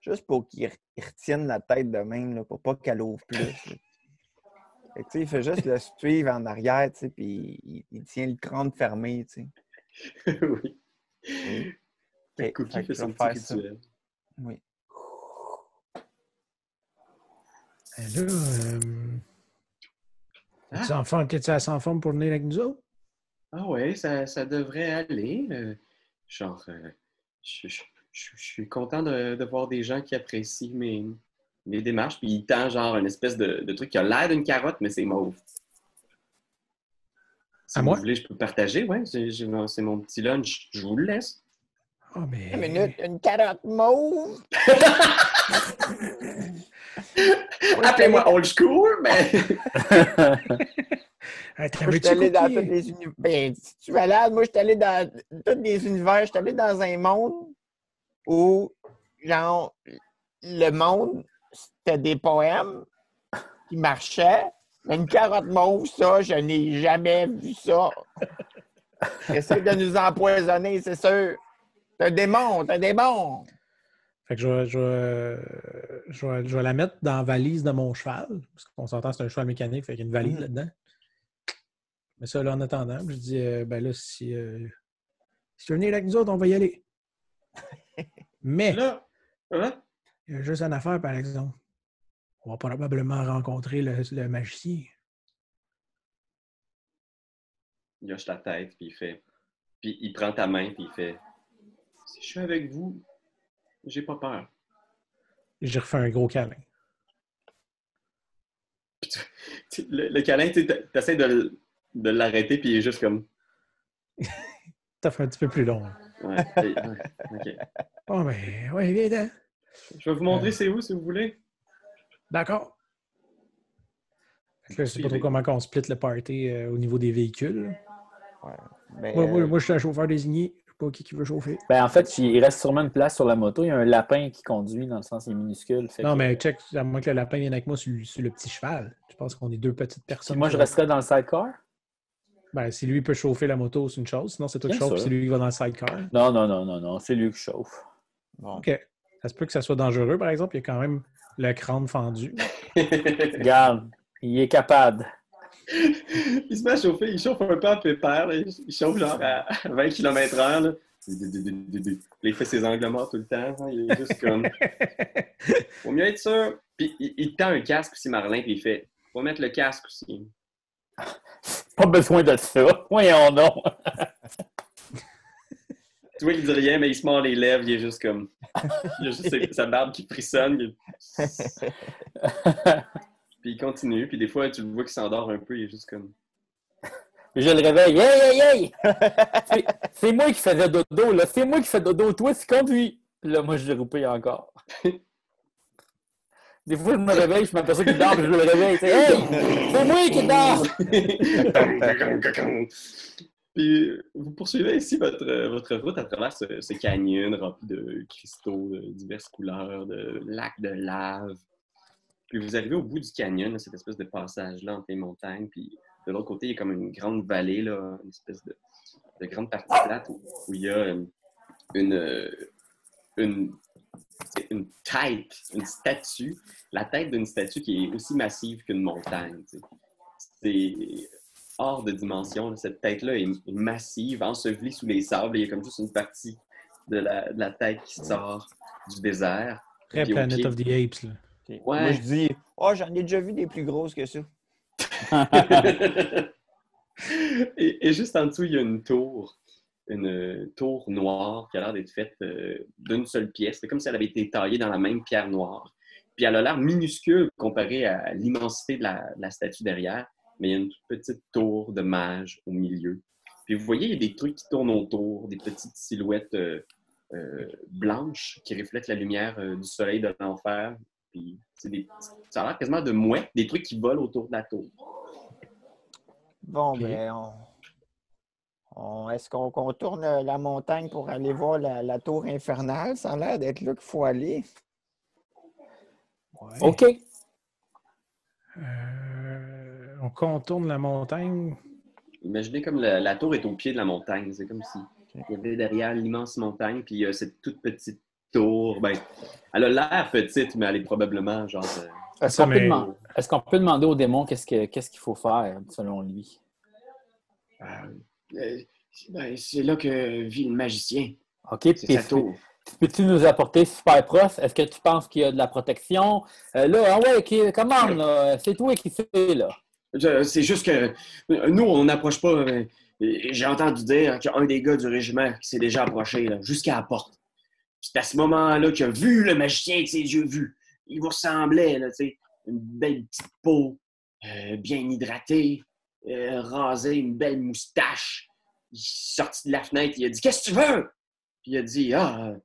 juste pour qu'il re- il retienne la tête de même, là, pour pas qu'elle ouvre plus? Fait que, il fait juste le suivre en arrière, puis il, il tient le crâne fermé, tu sais. oui. Ok, Cookie fait son petit ça. Oui. Là, euh, Ah. t'es-tu en forme- t'es-tu assez en forme pour venir avec nous autres? Ah ouais, ça, ça devrait aller. euh, genre, euh, je, je- je- je suis content de, de voir des gens qui apprécient mes, mes démarches. Puis il tend genre une espèce de, de truc qui a l'air d'une carotte, mais c'est mauve. Si À vous moi? voulez, je peux partager. Ouais, c'est mon petit lunch. Je vous le laisse. Ah, mais. Une minute, une carotte mauve! Appelez-moi old school, mais. Hey, t'en Moi, je suis allé dans tous les univers. Ben, si tu malade, moi, je suis allé dans tous les univers. Je suis allé dans un monde où, genre, le monde, c'était des poèmes qui marchaient. Une carotte mauve, ça, je n'ai jamais vu ça. Essaye de nous empoisonner, c'est sûr. T'es un démon, t'es un démon. Fait que je vais, je, vais, je, vais, je vais la mettre dans la valise de mon cheval. Parce qu'on s'entend, c'est un cheval mécanique, fait qu'il y a une valise Mhm. là-dedans. Mais ça, là, en attendant, je dis, euh, ben là, si, euh, si tu veux venir avec nous autres, on va y aller. Mais, Là, hein? il y a juste une affaire, par exemple. On va probablement rencontrer le, le magicien. il hoche la tête, puis il fait. Puis il prend ta main, puis il fait. Si je suis avec vous, j'ai pas peur. J'ai refait un gros câlin. Le, le câlin, tu essaies de, de l'arrêter, puis il est juste comme. Ça fait un petit peu plus long. là. Ouais, ouais, ok. Oh, ben, ouais, viens. Je vais vous montrer c'est où si vous voulez. D'accord. Je sais pas trop comment on split le party euh, au niveau des véhicules. là. Mais, Moi, moi, euh, moi, je suis un chauffeur désigné. Je sais pas qui, qui veut chauffer. Ben, en fait, il reste sûrement une place sur la moto. Il y a un lapin qui conduit, dans le sens, il est minuscule. Fait Non, que- mais check, à moins que le lapin vienne avec moi sur, le- sur le petit cheval. Je pense qu'on est deux petites Puis personnes. moi, je resterais dans le sidecar? Ben, si lui peut chauffer la moto, c'est une chose. Sinon, c'est toi qui chauffe, c'est lui qui va dans le sidecar. Non, non, non, non, non. C'est lui qui chauffe. bon. OK. Ça se peut que ça soit dangereux, par exemple. Il y a quand même le crâne fendu. Regarde, il est capable. il se met à chauffer, il chauffe un peu à pépère, là. il chauffe genre à 20 km/h. là. Il fait ses angles morts tout le temps. hein. Il est juste comme. Faut mieux être sûr. Puis il, il te tend un casque aussi, Marlin, puis il fait Faut mettre le casque aussi. Pas besoin de ça. Voyons donc. Tu vois, il dit rien, mais il se mord les lèvres, il est juste comme. Il a juste sa- barbe qui frissonne. il- Puis il continue, puis des fois, tu le vois qu'il s'endort un peu, il est juste comme. Je le réveille. Hey, hey, hey! C'est- C'est moi qui faisais dodo, là. C'est moi qui fais dodo. Toi, tu conduis. Puis là, moi, je l'ai roupé encore. Des fois, je me réveille, je m'aperçois qu'il dort, puis je le réveille. Hey! C'est moi qui dors! Puis vous poursuivez ici votre, votre route à travers ce, canyon rempli de cristaux de diverses couleurs, de lacs de lave. Puis vous arrivez au bout du canyon, là, cette espèce de passage-là entre les montagnes, puis de l'autre côté, il y a comme une grande vallée, là, une espèce de, de grande partie plate où, où il y a euh, une, euh, une, c'est une tête, une statue, la tête d'une statue qui est aussi massive qu'une montagne. tu sais. C'est hors de dimension. Cette tête-là est, est massive, ensevelie sous les sables. Il y a comme juste une partie de la, de la tête qui sort du désert. Très Planet pied- of the Apes. Là. Ouais. Moi, je dis, oh, j'en ai déjà vu des plus grosses que ça. et, et juste en dessous, il y a une tour, une euh, tour noire qui a l'air d'être faite euh, d'une seule pièce. C'est comme si elle avait été taillée dans la même pierre noire. Puis elle a l'air minuscule comparée à l'immensité de la, de la statue derrière, mais il y a une toute petite tour de mage au milieu. Puis vous voyez, il y a des trucs qui tournent autour, des petites silhouettes euh, euh, blanches qui reflètent la lumière euh, du soleil de l'enfer. Puis c'est des, ça a l'air quasiment de mouettes, des trucs qui volent autour de la tour. Bon, Ok. ben, on... Est-ce qu'on contourne la montagne pour aller voir la, la tour infernale? Ça a l'air d'être là qu'il faut aller. Ouais. OK. Euh, on contourne la montagne. Imaginez comme la, la tour est au pied de la montagne. C'est comme si il y avait derrière l'immense montagne, puis il y a cette toute petite tour. Ben, elle a l'air petite, mais elle est probablement genre. euh, Est-ce qu'on peut, mais- deman- est-ce qu'on peut demander au démon qu'est-ce que- qu'est-ce qu'il faut faire, selon lui? euh, ben, c'est là que vit le magicien. OK. Puis. Peux-tu nous apporter super prof? Est-ce que tu penses qu'il y a de la protection? Euh, là, ah ouais, qui, comment, là? C'est toi qui fais, là. C'est juste que euh, nous, on n'approche pas. euh, J'ai entendu dire qu'il y a un des gars du régiment qui s'est déjà approché jusqu'à la porte. C'est à ce moment-là qu'il a vu le magicien avec ses yeux vus. Il vous ressemblait, là, tu sais, une belle petite peau, euh, bien hydratée, euh, rasée, une belle moustache. Il est sorti de la fenêtre, il a dit Qu'est-ce que tu veux? Puis il a dit Ah, euh,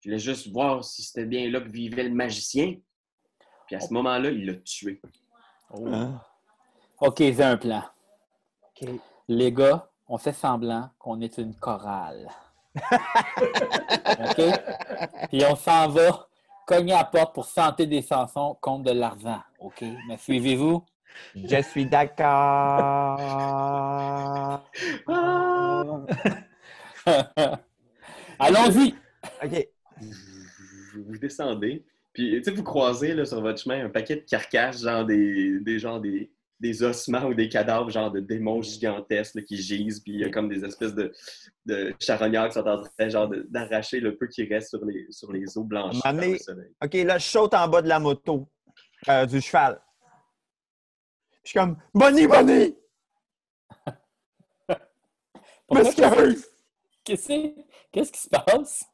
je voulais juste voir si c'était bien là que vivait le magicien. Puis à ce moment-là, il l'a tué. Hein? OK, j'ai un plan. Les gars, on fait semblant qu'on est une chorale. OK? Puis on s'en va cogner à la porte pour chanter des chansons contre de l'argent. OK? Mais suivez-vous? Je suis d'accord. Allons-y! OK. vous, vous descendez, puis tu sais, vous croisez là, sur votre chemin un paquet de carcasses, genre des, des, genre des, des ossements ou des cadavres, genre de démons gigantesques là, qui gisent, puis il y a comme des espèces de, de charognards qui sont en train genre, d'arracher le peu qui reste sur les, sur les eaux blanches. OK, là, je saute en bas de la moto, euh, du cheval. Je suis comme, Bonnie, Bonnie! M'excuse! Qu'est-ce que- qu'est-ce qui se passe?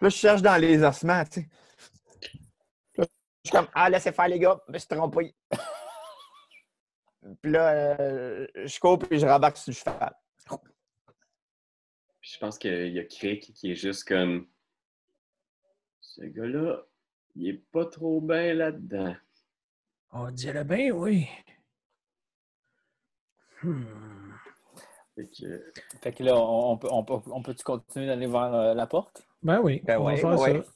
Là, je cherche dans les ossements, tu sais. Là, je suis comme, ah, laissez faire, les gars, je me suis trompé. Puis là, euh, je cours puis je rembarque sur le cheval. Puis je pense qu'il y a Crick qui est juste comme ce gars-là, il est pas trop bien là-dedans. On dirait bien, oui. Hmm. Fait que, Fait que là, on, on peut, on peut, on peut-tu continuer d'aller vers euh, la porte? Ben oui, Ben on va faire ouais. ça.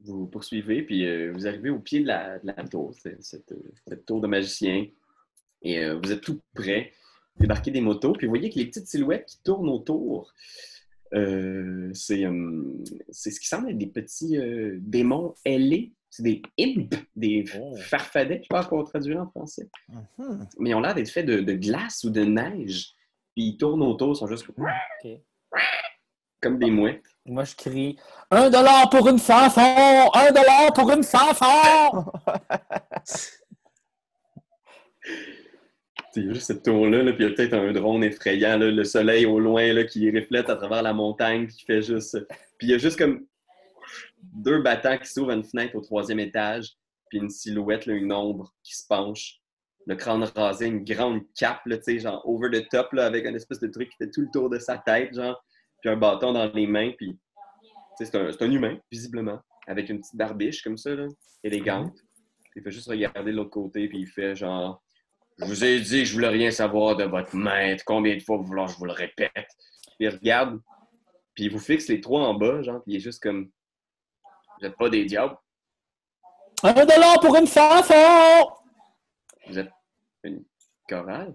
vous poursuivez, puis euh, vous arrivez au pied de la, de la tour, cette, cette tour de magicien. Et euh, vous êtes tout près, débarquez des motos, puis vous voyez que les petites silhouettes qui tournent autour, euh, c'est euh, c'est ce qui semble être des petits euh, démons ailés. C'est des imps, des Oh. farfadets, je pense qu'on traduirait en français. Mhm. Mais ils ont l'air d'être faits de, de glace ou de neige. Puis ils tournent autour, ils sont juste comme, des mouettes. Moi, je crie Un dollar pour une chanson! Un dollar pour une y a juste cette tour-là, là, puis il y a peut-être un drone effrayant, là, le soleil au loin là, qui reflète à travers la montagne, qui fait juste. Puis il y a juste comme deux battants qui s'ouvrent une fenêtre au troisième étage, puis une silhouette, une ombre qui se penche, le crâne rasé, une grande cape, genre over the top, avec un espèce de truc qui fait tout le tour de sa tête, genre, puis un bâton dans les mains, puis c'est un, un humain, visiblement, avec une petite barbiche comme ça, élégante. Il fait juste regarder de l'autre côté, puis il fait genre. Je vous ai dit que je voulais rien savoir de votre maître. Combien de fois vous voulez je vous le répète? Puis il regarde, puis il vous fixe les trois en bas, genre, puis il est juste comme. Vous n'êtes pas des diables, Un dollar pour une chanson! vous êtes une chorale?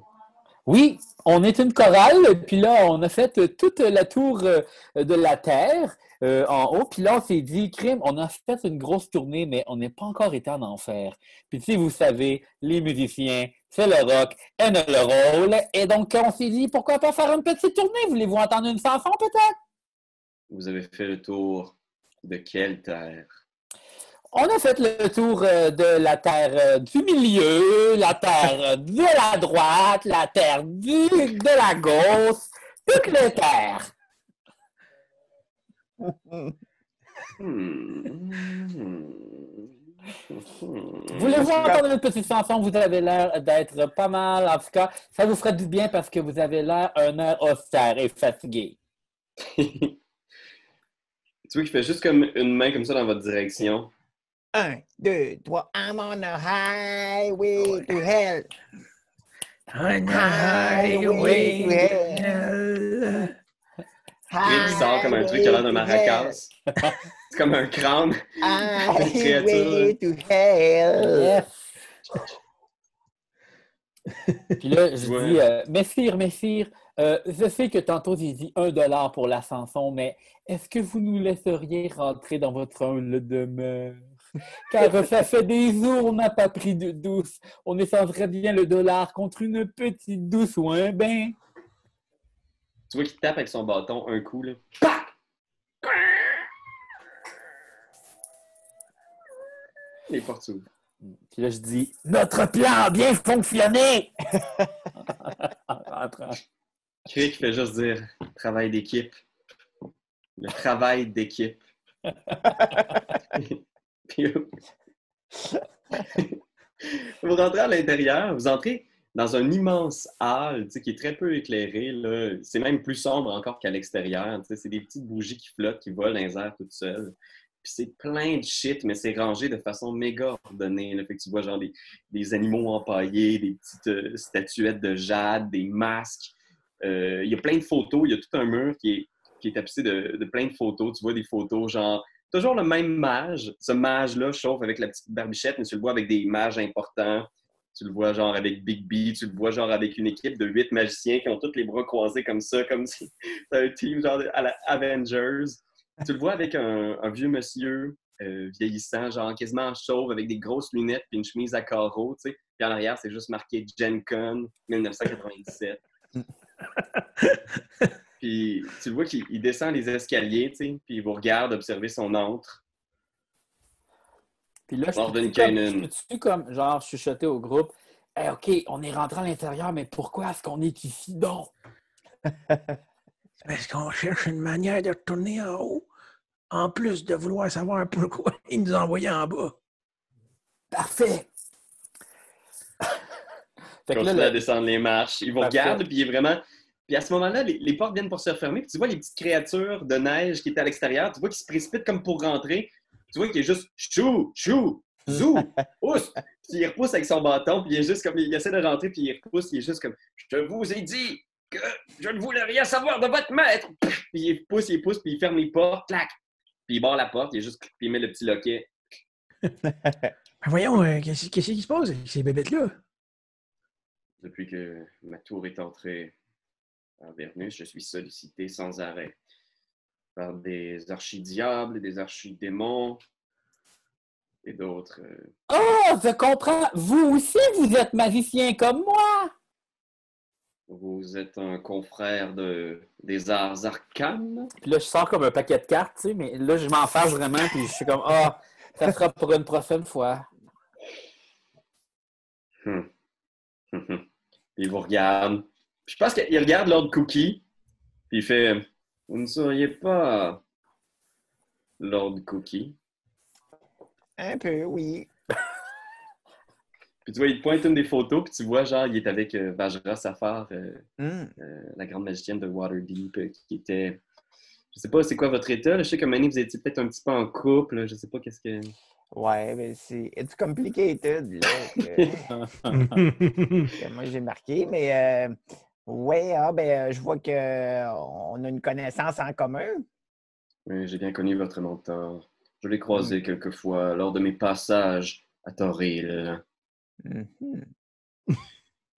Oui, on est une chorale, puis là, on a fait toute la tour euh, de la Terre euh, en haut, puis là, on s'est dit, crime, on a fait une grosse tournée, mais on n'est pas encore été en enfer. Puis si vous savez, les musiciens, c'est le rock, aiment le rôle, et donc on s'est dit, pourquoi pas faire une petite tournée? Voulez-vous entendre une chanson peut-être? Vous avez fait le tour de quelle terre? On a fait le tour euh, de la terre euh, du milieu, la terre euh, de la droite, la terre du, de la gauche, toutes les terres. Voulez-vous entendre une petite chanson? Vous avez l'air d'être pas mal. En tout cas, ça vous ferait du bien parce que vous avez l'air un air austère et fatigué. tu vois qu'il fait juste comme une main comme ça dans votre direction. Un, deux, trois. I'm on a highway to hell. On a highway to hell. Il sort comme un truc qui a l'air d'un maracas. C'est comme un crâne. Highway to hell. Puis là, je Ouais. dis, euh, Messire, Messire, euh, je sais que tantôt j'ai dit un dollar pour la chanson, mais est-ce que vous nous laisseriez rentrer dans votre humble demeure? Car ça fait des jours on n'a pas pris de douce. On échangerait bien le dollar contre une petite douce ou un bain. Tu vois qu'il tape avec son bâton un coup, là. Pac! Les portes s'ouvrent. Puis là, je dis, notre plan a bien fonctionné! En rentrant. Crick fait juste dire travail d'équipe? Le travail d'équipe. Vous rentrez à l'intérieur, vous entrez dans un immense hall tu sais, qui est très peu éclairé. là. C'est même plus sombre encore qu'à l'extérieur. tu sais. C'est des petites bougies qui flottent, qui volent dans les airs toutes seules. Puis c'est plein de shit, mais c'est rangé de façon méga ordonnée. Là. Fait que tu vois genre des, des animaux empaillés, des petites euh, statuettes de jade, des masques. Euh, Il y a plein de photos. Il y a tout un mur qui est, tapissé de, plein de photos. Tu vois des photos genre toujours le même mage. Ce mage-là chauffe avec la petite barbichette, mais tu le vois avec des mages importants. Tu le vois genre avec Big B, tu le vois genre avec une équipe de huit magiciens qui ont tous les bras croisés comme ça, comme si c'était un team genre à la Avengers. Tu le vois avec un, un vieux monsieur euh, vieillissant, genre quasiment chauve, avec des grosses lunettes puis une chemise à carreaux, tu sais. Puis en arrière, c'est juste marqué Gen Con 1997. puis tu le vois qu'il il descend les escaliers, tu sais, puis il vous regarde observer son antre. Puis là, je Morden peux-tu comme, je comme, genre, chuchoter au groupe, Hey, OK, on est rentré à l'intérieur, mais pourquoi est-ce qu'on est ici donc? Parce qu'on cherche une manière de retourner en haut, en plus de vouloir savoir pourquoi ils nous envoyaient en bas. Parfait! Fait que là, à descendre les marches. Il vous Parfait. regarde, puis il est vraiment. Puis à ce moment-là, les, les portes viennent pour se refermer. Puis tu vois les petites créatures de neige qui étaient à l'extérieur. Tu vois qu'ils se précipitent comme pour rentrer. Tu vois qu'il est juste chou, chou, zou, ousse. Puis il repousse avec son bâton. Puis il est juste comme. Il essaie de rentrer, puis il repousse. Il est juste comme Je vous ai dit que je ne voulais rien savoir de votre maître. Puis il pousse, il pousse, puis il ferme les portes. Clac. Puis il barre la porte. Il est juste. Puis il met le petit loquet. Ben voyons, euh, qu'est-ce qu'est-ce qui se passe avec ces bébêtes-là? Depuis que ma tour est entrée à Vernus, je suis sollicité sans arrêt par des archidiables, des archidémons et d'autres. euh, Oh, je comprends! Vous aussi, vous êtes magicien comme moi! Vous êtes un confrère de, des arts arcanes? Puis là, je sors comme un paquet de cartes, tu sais, mais là, je m'en fâche vraiment, puis je suis comme, ah, ça sera pour une prochaine fois. Hum. Il vous regarde. Puis je pense qu'il regarde Lord Cookie. Puis il fait Vous ne seriez pas Lord Cookie? Un peu, oui. Puis tu vois, il te pointe une des photos, puis tu vois, genre, il est avec euh, Vajra Safar, euh, Hum. euh, la grande magicienne de Waterdeep, qui était. Je sais pas, c'est quoi votre état? là? Je sais que Manny, vous étiez peut-être un petit peu en couple. là. Je sais pas qu'est-ce que. Ouais, mais c'est. It's complicated, là. que- que moi, j'ai marqué, mais. Euh, ouais, ah, ben, je vois qu'on a une connaissance en commun. Oui, j'ai bien connu votre mentor. Je l'ai croisé quelques fois lors de mes passages à Toril. Mhm.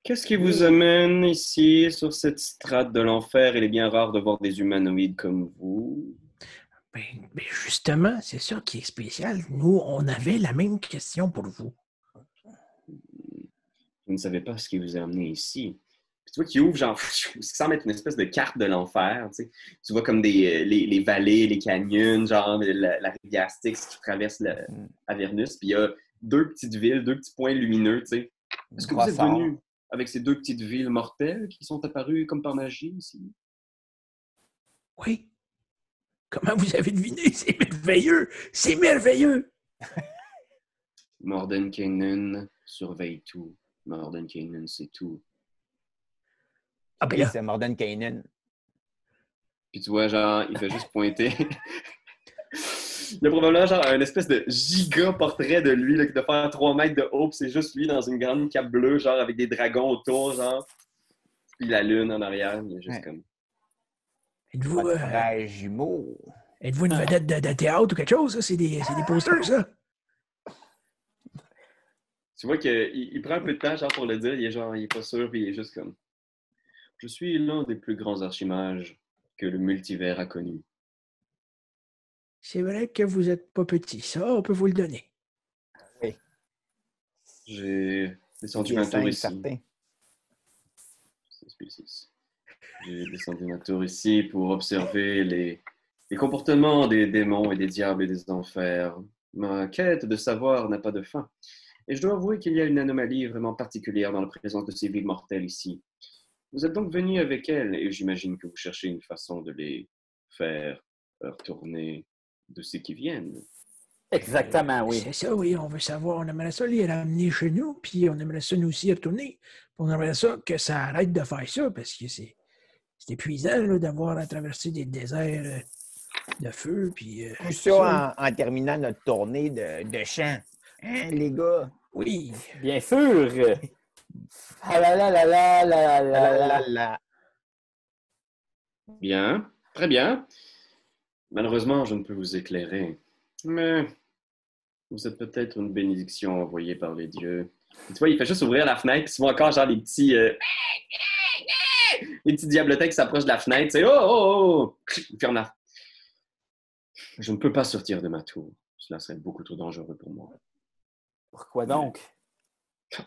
Qu'est-ce qui vous amène ici, sur cette strate de l'enfer? Il est bien rare de voir des humanoïdes comme vous. Ben, ben, justement, c'est ça qui est spécial. Nous, on avait la même question pour vous. Vous ne savez pas ce qui vous a amené ici. Puis tu vois qu'il ouvre, genre, ça semble être une espèce de carte de l'enfer. Tu, sais. tu vois comme des, euh, les, les vallées, les canyons, genre la, la rivière Styx qui traverse le, Avernus. Puis il y a deux petites villes, deux petits points lumineux. Tu sais. Est-ce que vous êtes venu avec ces deux petites villes mortelles qui sont apparues comme par magie ici? Oui. Comment vous avez deviné? C'est merveilleux! C'est merveilleux! Mordenkainen surveille tout. Mordenkainen, c'est tout. Ah ben là, c'est Morden Kanan. Puis tu vois, genre, il fait juste pointer. il y a probablement genre un espèce de giga portrait de lui là, qui doit faire 3 mètres de haut, c'est juste lui dans une grande cape bleue, genre avec des dragons autour, genre. Puis la lune en arrière, il est juste Ouais. comme. Êtes-vous, euh, frère jumeau. êtes-vous une vedette de, de théâtre ou quelque chose? ça? C'est des, c'est des posters, ça? Tu vois qu'il il prend un peu de temps, genre, pour le dire, il est genre, il est pas sûr, puis il est juste comme. Je suis l'un des plus grands archimages que le multivers a connu. C'est vrai que vous n'êtes pas petit. Ça, on peut vous le donner. J'ai descendu ma tour ici. certain. C'est. J'ai descendu ma tour ici pour observer les, les comportements des démons et des diables et des enfers. Ma quête de savoir n'a pas de fin. Et je dois avouer qu'il y a une anomalie vraiment particulière dans la présence de ces villes mortelles ici. Vous êtes donc venu avec elles et j'imagine que vous cherchez une façon de les faire retourner de ce qui viennent. Exactement, oui. C'est ça, oui. On veut savoir. On aimerait ça les ramener chez nous, puis on aimerait ça nous aussi retourner. On aimerait ça que ça arrête de faire ça, parce que c'est c'est épuisant là, d'avoir à traverser des déserts euh, de feu, puis... euh, Tout tout ça en, en terminant notre tournée de, de chant. Hein, les gars? Oui. Bien sûr. Ah là là là là là là là. la, la. Bien, très bien. Malheureusement, je ne peux vous éclairer. Mais vous êtes peut-être une bénédiction envoyée par les dieux. Tu vois, il fait juste ouvrir la fenêtre, puis tu vois encore genre les petits. euh, les petits diablotins qui s'approchent de la fenêtre. C'est oh, oh, oh! Ferme la- Je ne peux pas sortir de ma tour. Cela serait beaucoup trop dangereux pour moi. Pourquoi donc? Puis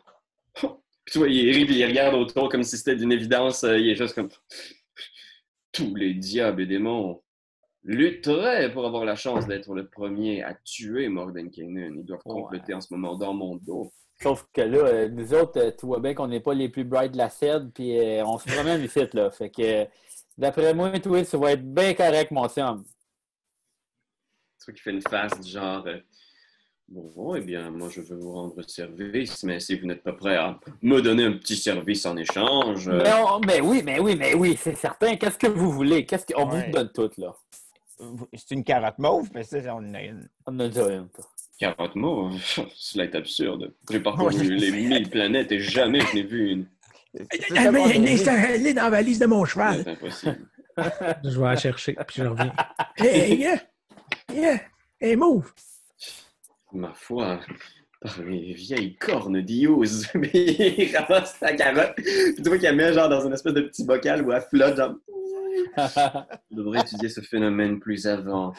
tu vois, il rit, puis il regarde autour comme si c'était d'une évidence. euh, il est juste comme. Tous les diables et démons lutteraient pour avoir la chance d'être le premier à tuer Mordenkainen. Ils doivent Ouais. compléter en ce moment dans mon dos. Sauf que là, euh, nous autres, euh, tu vois bien qu'on n'est pas les plus bright de la scène, puis euh, on se promène ici, là. Fait que, d'après moi, toi, ça va être bien correct, mon chum. Tu vois qu'il fait une face du genre. Bon, eh bien, moi, je veux vous rendre service, mais si vous n'êtes pas prêt à me donner un petit service en échange. euh, Mais, on- mais oui, mais oui, mais oui, c'est certain. Qu'est-ce que vous voulez? Qu'est-ce qu'on Ouais. vous donne tout, là? C'est une carotte mauve, mais ça, on en a une. On en a déjà une. toi. Carotte mots, cela est absurde. J'ai parcouru Ouais. les mille planètes et jamais je n'ai vu une. Mais elle est dans la valise de mon cheval. C'est impossible. Je vais la chercher, puis je reviens. Hey, yeah! Yeah! Hey, move! Ma foi, par les vieilles cornes d'Iose. il ramasse sa carotte. Puis tu vois qu'elle met genre dans une espèce de petit bocal où elle flotte, genre. Je devrais étudier ce phénomène plus avant.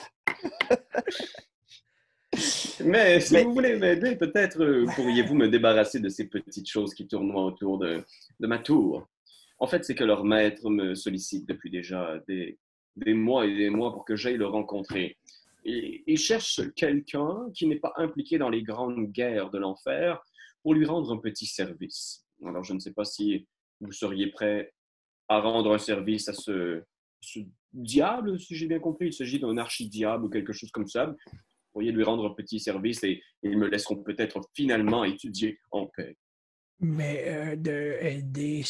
Mais si Mais- vous voulez m'aider, peut-être euh, pourriez-vous me débarrasser de ces petites choses qui tournoient autour de, de ma tour? En fait, c'est que leur maître me sollicite depuis déjà des, des mois et des mois pour que j'aille le rencontrer. Et il cherche quelqu'un qui n'est pas impliqué dans les grandes guerres de l'enfer pour lui rendre un petit service. Alors, je ne sais pas si vous seriez prêt à rendre un service à ce, ce diable, si j'ai bien compris. Il s'agit d'un archidiable ou quelque chose comme ça. Vous pourriez lui rendre un petit service et, ils me laisseront peut-être finalement étudier en paix. Mais euh, de aider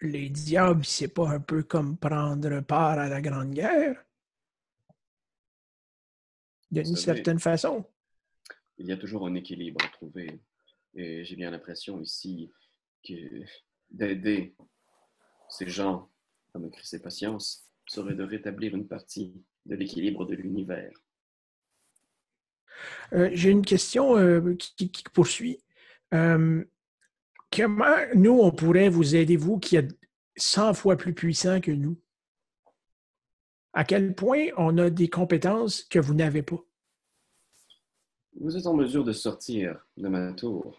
les diables, c'est pas un peu comme prendre part à la Grande Guerre? D'une certaine façon. Il y a toujours un équilibre à trouver. Et j'ai bien l'impression ici que d'aider ces gens à me créer patience serait de rétablir une partie de l'équilibre de l'univers. Euh, J'ai une question euh, qui, poursuit. Euh, comment nous, on pourrait vous aider, vous qui êtes 100 fois plus puissant que nous? À quel point on a des compétences que vous n'avez pas? Vous êtes en mesure de sortir de ma tour.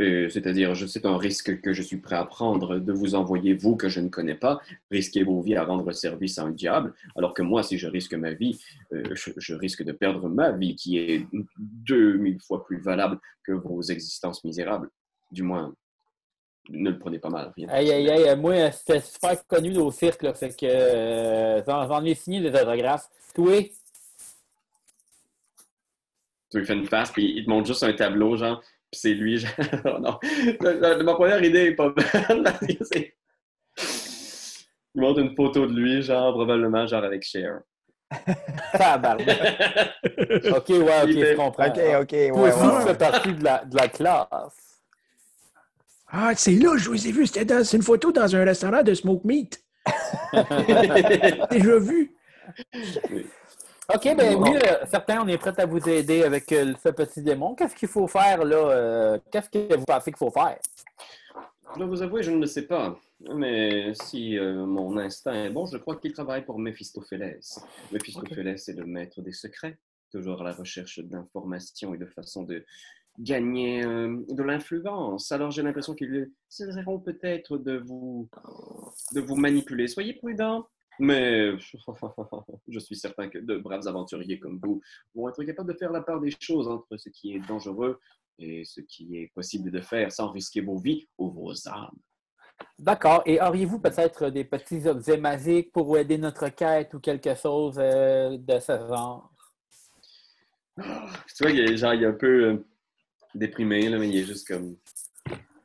Et C'est-à-dire, je- c'est un risque que je suis prêt à prendre de vous envoyer, vous que je ne connais pas, risquer vos vies à rendre service à un diable, alors que moi, si je risque ma vie, euh, je, je risque de perdre ma vie, qui est 2000 fois plus valable que vos existences misérables. Du moins, ne le prenez pas mal. Rien Aïe, aïe, aïe, moi, c'était super connu au cirque, là, fait que euh, j'en j'en ai signé des autographes. Toi, Tu lui fais une face, puis il te montre juste un tableau, genre, puis c'est lui, genre, oh non. Ma première idée est pas bonne. parce que c'est- Il montre une photo de lui, genre, probablement, genre avec Cher. OK, ouais, OK, fait- je comprends. OK, OK, ouais, ouais, tu ouais. fais partie de la, de la classe. Ah, c'est là, je vous ai vu. C'était dans- c'est une photo dans un restaurant de smoke meat. Déjà vu. OK, ben oui, euh, certains, on est prêts à vous aider avec euh, ce petit démon. Qu'est-ce qu'il faut faire, là? euh, Qu'est-ce que vous pensez qu'il faut faire? Je dois vous avouer, je ne le sais pas. Mais si euh, mon instinct est bon, je crois qu'il travaille pour Méphistophélès. Méphistophélès est le maître des secrets, toujours à la recherche d'informations et de façons de gagner euh, de l'influence. Alors j'ai l'impression qu'ils essaieront peut-être de vous, de vous manipuler. Soyez prudents. Mais je suis certain que de braves aventuriers comme vous vont être capables de faire la part des choses entre ce qui est dangereux et ce qui est possible de faire sans risquer vos vies ou vos âmes. D'accord. Et auriez-vous peut-être des petits objets magiques pour aider notre quête ou quelque chose euh, de ce genre? Tu vois, il est, genre, il est un peu euh, déprimé, là, mais il est juste comme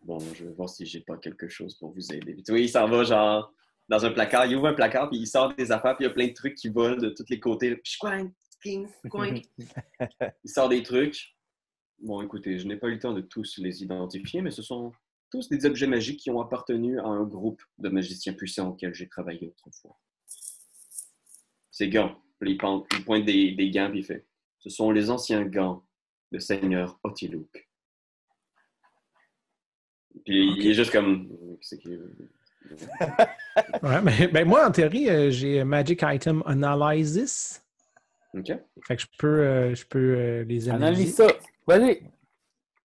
Bon, je vais voir si j'ai pas quelque chose pour vous aider. Puis tu vois, il s'en va genre dans un placard, il ouvre un placard, puis il sort des affaires, puis il y a plein de trucs qui volent de tous les côtés. Il sort des trucs. Bon, écoutez, je n'ai pas eu le temps de tous les identifier, mais ce sont tous des objets magiques qui ont appartenu à un groupe de magiciens puissants auquel j'ai travaillé autrefois. Ces gants, il pointe, des, des gants, puis il fait Ce sont les anciens gants de Seigneur Otilouk. Puis il est juste comme. Ouais, mais ben, moi, en théorie, euh, j'ai Magic Item Analysis. OK. Fait que je peux, euh, je peux euh, les Analyse analyser. ça. Vas-y.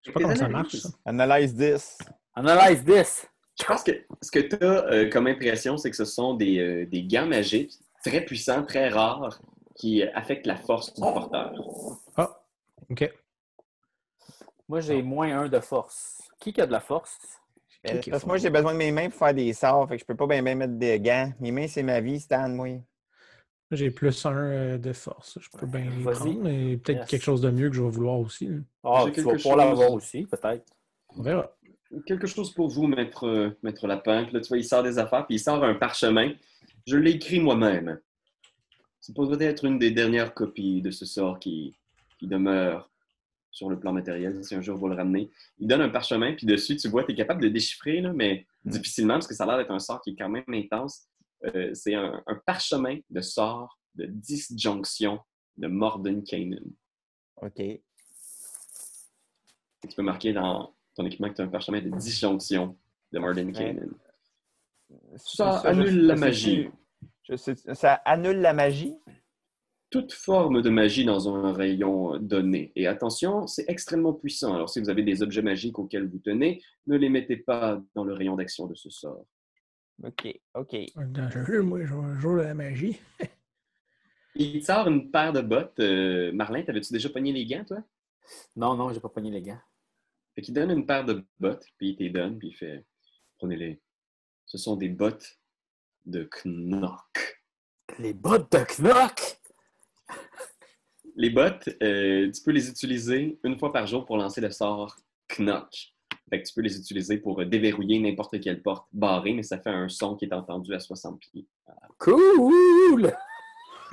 Je sais pas comment ça marche, ça. Analyse 10. Analyse this. Je pense que ce que tu as comme impression, c'est que ce sont des, euh, des gants magiques très puissants, très rares, qui euh, affectent la force du porteur. Ah, OK. Moi, j'ai moins un de force. Qui qui a de la force? Parce que moi, j'ai besoin de mes mains pour faire des sorts, fait que je peux pas bien mettre des gants. Mes mains, c'est ma vie, Stan, moi. J'ai plus un euh, de force. Je peux bien les prendre, mais peut-être Yes. quelque chose de mieux que je vais vouloir aussi. Ah, tu vas quelque pouvoir l'avoir chose. aussi, peut-être. On verra. Quelque chose pour vous, maître, euh, maître Lapin. Puis là, tu vois, il sort des affaires, puis il sort un parchemin. Je l'ai écrit moi-même. C'est pourrait être une des dernières copies de ce sort qui, qui demeure sur le plan matériel, si un jour vous le ramenez. Il donne un parchemin, puis dessus, tu vois, tu es capable de déchiffrer, là, mais difficilement, parce que ça a l'air d'être un sort qui est quand même intense. Euh, c'est un, un parchemin de sort de disjonction de Morden Canaan. OK. Tu peux marquer dans ton équipement que tu as un parchemin de disjonction de Morden Canaan. Ça je- annule je la magie. plus. Je sais- ça annule la magie? Toute forme de magie dans un rayon donné. Et attention, c'est extrêmement puissant. Alors, si vous avez des objets magiques auxquels vous tenez, ne les mettez pas dans le rayon d'action de ce sort. OK, OK. Dans ce jeu, moi, je à la magie. Il sort une paire de bottes. Euh, Marlin, t'avais-tu déjà pogné les gants, toi? Non, non, j'ai pas pogné les gants. Fait qu'il donne une paire de bottes, puis il te les donne, puis il fait Prenez-les. Ce sont des bottes de Knock. Les bottes de Knock! Les bottes, euh, tu peux les utiliser une fois par jour pour lancer le sort Knock. Fait que tu peux les utiliser pour euh, déverrouiller n'importe quelle porte barrée, mais ça fait un son qui est entendu à 60 pieds. Cool!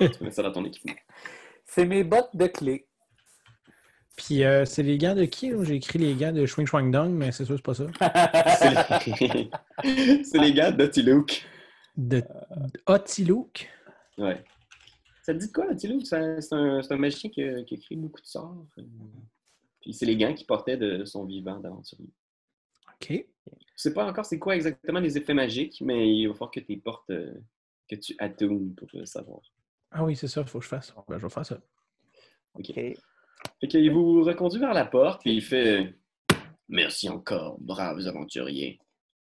Tu peux mettre ça dans ton équipement. C'est mes bottes de clé. Puis euh, c'est les gants de qui? J'ai écrit les gants de Swing Swang Dong, mais c'est sûr c'est pas ça. C'est les... c'est les gars d'Otilook. De Otilook. Ouais. Ça te dit de quoi, Otilook? C'est c'est un, c'est un magicien qui a, qui a écrit beaucoup de sorts. euh, Puis c'est les gants qu'il portait de son vivant d'aventurier. OK. Je sais pas encore c'est quoi exactement les effets magiques, mais il va falloir que tu portes, euh, que tu attunes pour le savoir. Ah oui, c'est ça, il faut que je fasse. Ben, je vais faire ça. OK. OK. Fait qu'il vous reconduit vers la porte, puis il fait Merci encore, braves aventuriers.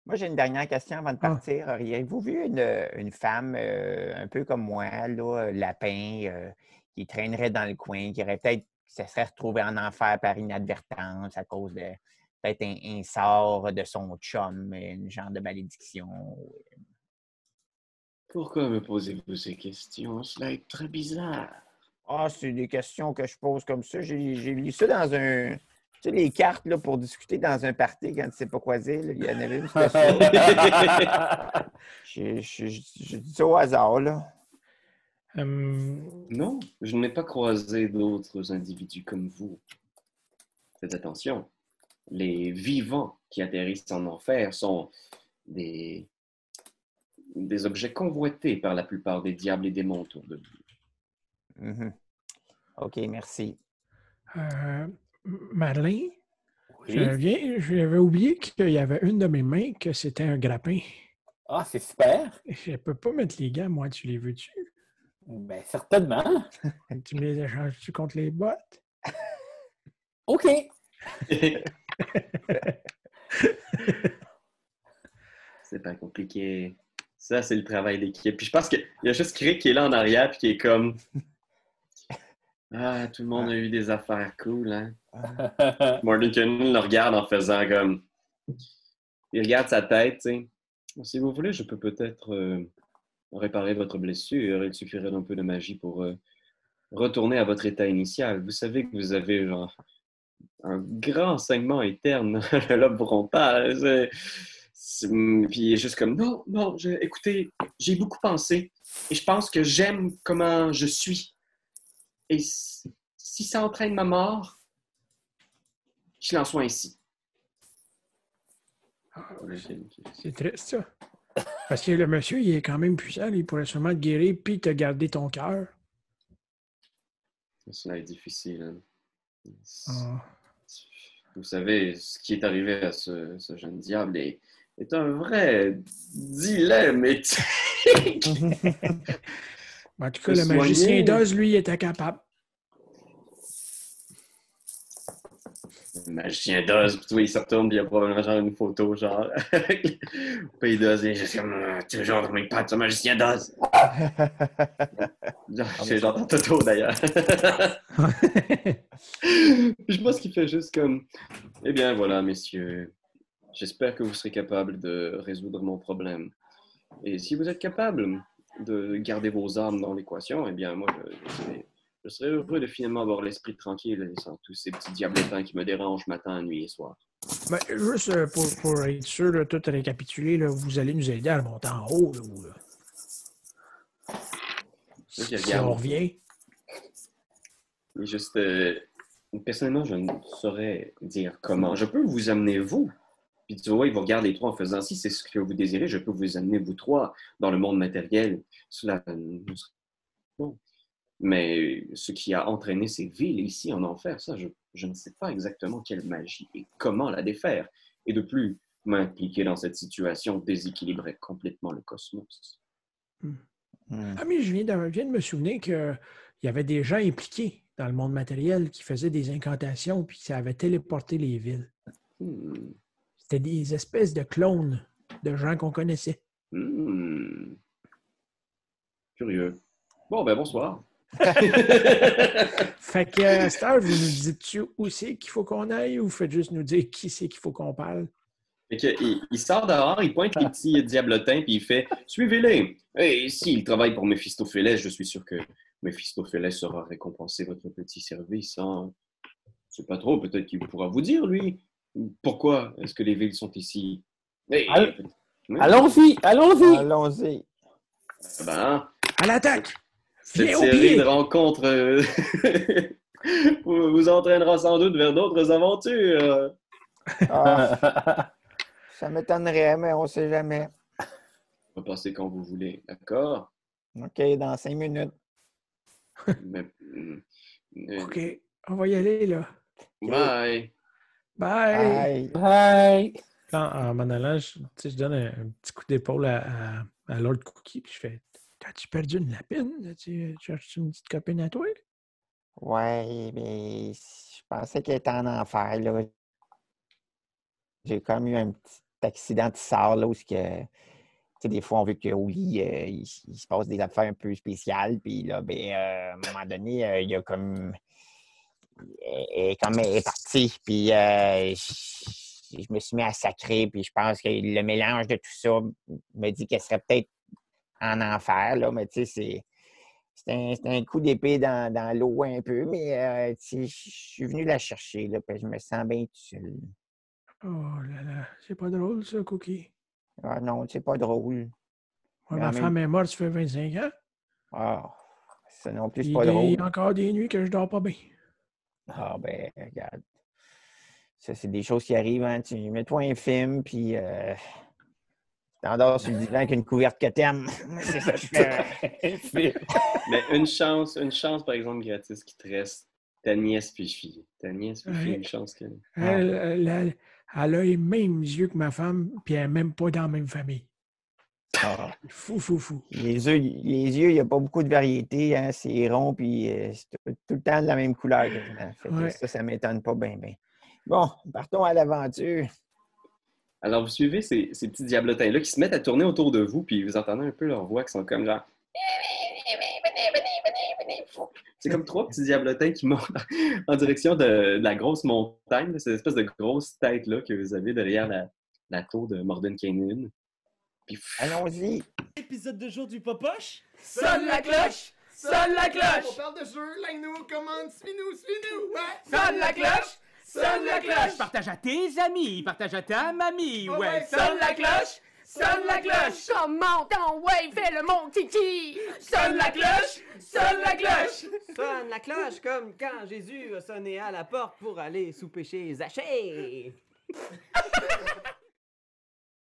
Moi, j'ai une dernière question avant de Ah. partir. Auriez-vous vu une, une femme euh, un peu comme moi, là, lapin, euh, qui traînerait dans le coin, qui aurait peut-être, se serait retrouvée en enfer par inadvertance à cause de peut-être un, un sort de son chum, une genre de malédiction? Pourquoi me posez-vous ces questions? Cela est très bizarre. Ah, c'est des questions que je pose comme ça. J'ai j'ai lu ça dans un. Tu sais, les cartes là, pour discuter dans un party quand tu sais pas quoi dire. là, Il y en avait une. J'ai j'ai- j'ai dit ça au hasard, là. Hum, Non, je n'ai pas croisé d'autres individus comme vous. Faites attention. Les vivants qui atterrissent en enfer sont des, des objets convoités par la plupart des diables et démons autour de vous. Mhm. OK, merci. euh, Madeleine, Oui. je viens- j'avais oublié qu'il y avait une de mes mains que c'était un grappin. Ah, c'est super. Je peux pas mettre les gants, moi, tu les veux-tu? Ben, certainement. Tu me les échanges-tu contre les bottes? OK. C'est pas compliqué. Ça, c'est le travail d'équipe. Puis je pense qu'il y a juste Crick qui est là en arrière puis qui est comme Ah, tout le monde a eu des affaires cool, hein? Morgan Cannon le regarde en faisant comme. Il regarde sa tête, tu sais. Si vous voulez, je peux peut-être euh, réparer votre blessure. Il suffirait d'un peu de magie pour euh, retourner à votre état initial. Vous savez que vous avez genre, un grand saignement interne dans le lobe frontal. C'est- c'est- Puis il est juste comme non, non, je- écoutez, j'ai beaucoup pensé et je pense que j'aime comment je suis. Et si ça entraîne ma mort, qu'il en soit ainsi. C'est triste, ça. Parce que le monsieur, il est quand même puissant. Il pourrait sûrement te guérir puis te garder ton cœur. Cela est difficile. hein. Ah. Vous savez, ce qui est arrivé à ce, ce jeune diable est, est un vrai dilemme éthique. En tout cas, le magicien d'Oz, lui, était capable. Le magicien d'Oz, puis il se retourne, puis il y a probablement genre une photo, genre, avec le pays d'Oz, et juste comme, Ah, tu es genre dans mes pattes, ce magicien d'Oz. C'est genre dans Toto, d'ailleurs. Je pense qu'il fait juste comme, eh bien voilà, messieurs, j'espère que vous serez capables de résoudre mon problème. Et si vous êtes capable de garder vos armes dans l'équation, eh bien moi, je, je serai, je serai heureux de finalement avoir l'esprit tranquille sans tous ces petits diabletins qui me dérangent matin, nuit et soir. Ben, juste euh, pour, pour être sûr de tout récapituler, là, vous allez nous aider à monter en haut. Là, là. Là, Si on revient. Mais juste, euh, personnellement, je ne saurais dire comment. Je peux vous amener, vous. Puis tu vois, il vous regarde les trois en faisant si c'est ce que vous désirez, je peux vous amener, vous trois, dans le monde matériel. Cela ne serait bon. Mais ce qui a entraîné ces villes ici en enfer, ça, je, je ne sais pas exactement quelle magie et comment la défaire. Et de plus, m'impliquer dans cette situation déséquilibrerait complètement le cosmos. Hmm. Ah, mais je viens de, je viens de me souvenir qu'il y avait des gens impliqués dans le monde matériel qui faisaient des incantations puis ça avait téléporté les villes. Hmm. C'était des espèces de clones de gens qu'on connaissait. Hmm. Curieux. Bon, ben bonsoir. Fait que, cette heure, vous nous dites-tu où c'est qu'il faut qu'on aille ou vous faites juste nous dire qui c'est qu'il faut qu'on parle? Fait que, il, il sort dehors, il pointe les petits diablotins, puis il fait Suivez-les. Et s'il travaille pour Méphistophélès, je suis sûr que Méphistophélès saura récompenser votre petit service. Hein. Je sais pas trop, peut-être qu'il pourra vous dire, lui, pourquoi est-ce que les villes sont ici? Oui. Allons-y, allons-y. Allons-y. Ben, À l'attaque! cette Viens série de rencontres euh, vous, vous entraînera sans doute vers d'autres aventures. Ah, ça m'étonnerait, mais on ne sait jamais. On va passer quand vous voulez, d'accord? OK, dans cinq minutes. Mais, mm, euh, OK, on va y aller, là. Bye. Bye! Bye. Bye. en, m'en allant, je, je donne un, petit coup d'épaule à, à, Lord Cookie, puis je fais T'as-tu perdu une lapine? Tu cherches une petite copine à toi? Ouais, mais je pensais qu'elle était en enfer. Là. J'ai comme eu un petit accident de sort là, où que, des fois, on veut qu'au lit, euh, il, se passe des affaires un peu spéciales. Puis là, ben, euh, à un moment donné, euh, il y a comme. Elle, est comme est partie. Puis je, me suis mis à sacrer. Puis je pense que le mélange de tout ça me dit qu'elle serait peut-être en enfer. Là, mais tu sais, c'est. un, coup d'épée dans, l'eau un peu, mais je suis venu la chercher, là, puis je me sens bien tout seul. Oh là là, c'est pas drôle ça, Cookie. Ah non, c'est pas drôle. ma femme est morte, ça fait 25 ans. Ah, ça non plus, c'est pas drôle. Il y a encore des nuits que je dors pas bien. Ah ben, regarde. Ça, c'est des choses qui arrivent. Hein. Tu mets-toi un film, puis euh, tu t'endors sur le divan avec une couverte que t'aimes. c'est ça que je fais. Mais une chance, une chance, par exemple, gratis qui te reste. Ta nièce puis Ta nièce puis une chance que... Elle, elle a les mêmes yeux que ma femme, puis elle n'est même pas dans la même famille. Ah. Fou, fou, fou. Les yeux, les yeux, il n'y a pas beaucoup de variété. Hein? C'est rond, puis euh, c'est tout, le temps de la même couleur. Ça, ça ne m'étonne pas bien, bien. Bon, partons à l'aventure. Alors, vous suivez ces, ces petits diablotins-là qui se mettent à tourner autour de vous, puis vous entendez un peu leur voix qui sont comme genre c'est comme trois petits diablotins qui montent en direction de, la grosse montagne, cette espèce de grosse tête-là que vous avez derrière la, tour de Morden Canyon. Allons-y! Épisode de jour du Popoche! Sonne la cloche! Sonne la cloche! On parle de jeu, like-nous, commande, suis-nous, suis-nous! Sonne la cloche! Sonne la cloche! Partage à tes amis, partage à ta mamie, ouais! Sonne la cloche! Sonne la cloche! Comment ton ouais, fais le mon kiki! Sonne la cloche! Sonne la cloche! Sonne la cloche comme quand Jésus a sonné à la porte pour aller sous péché Zachée!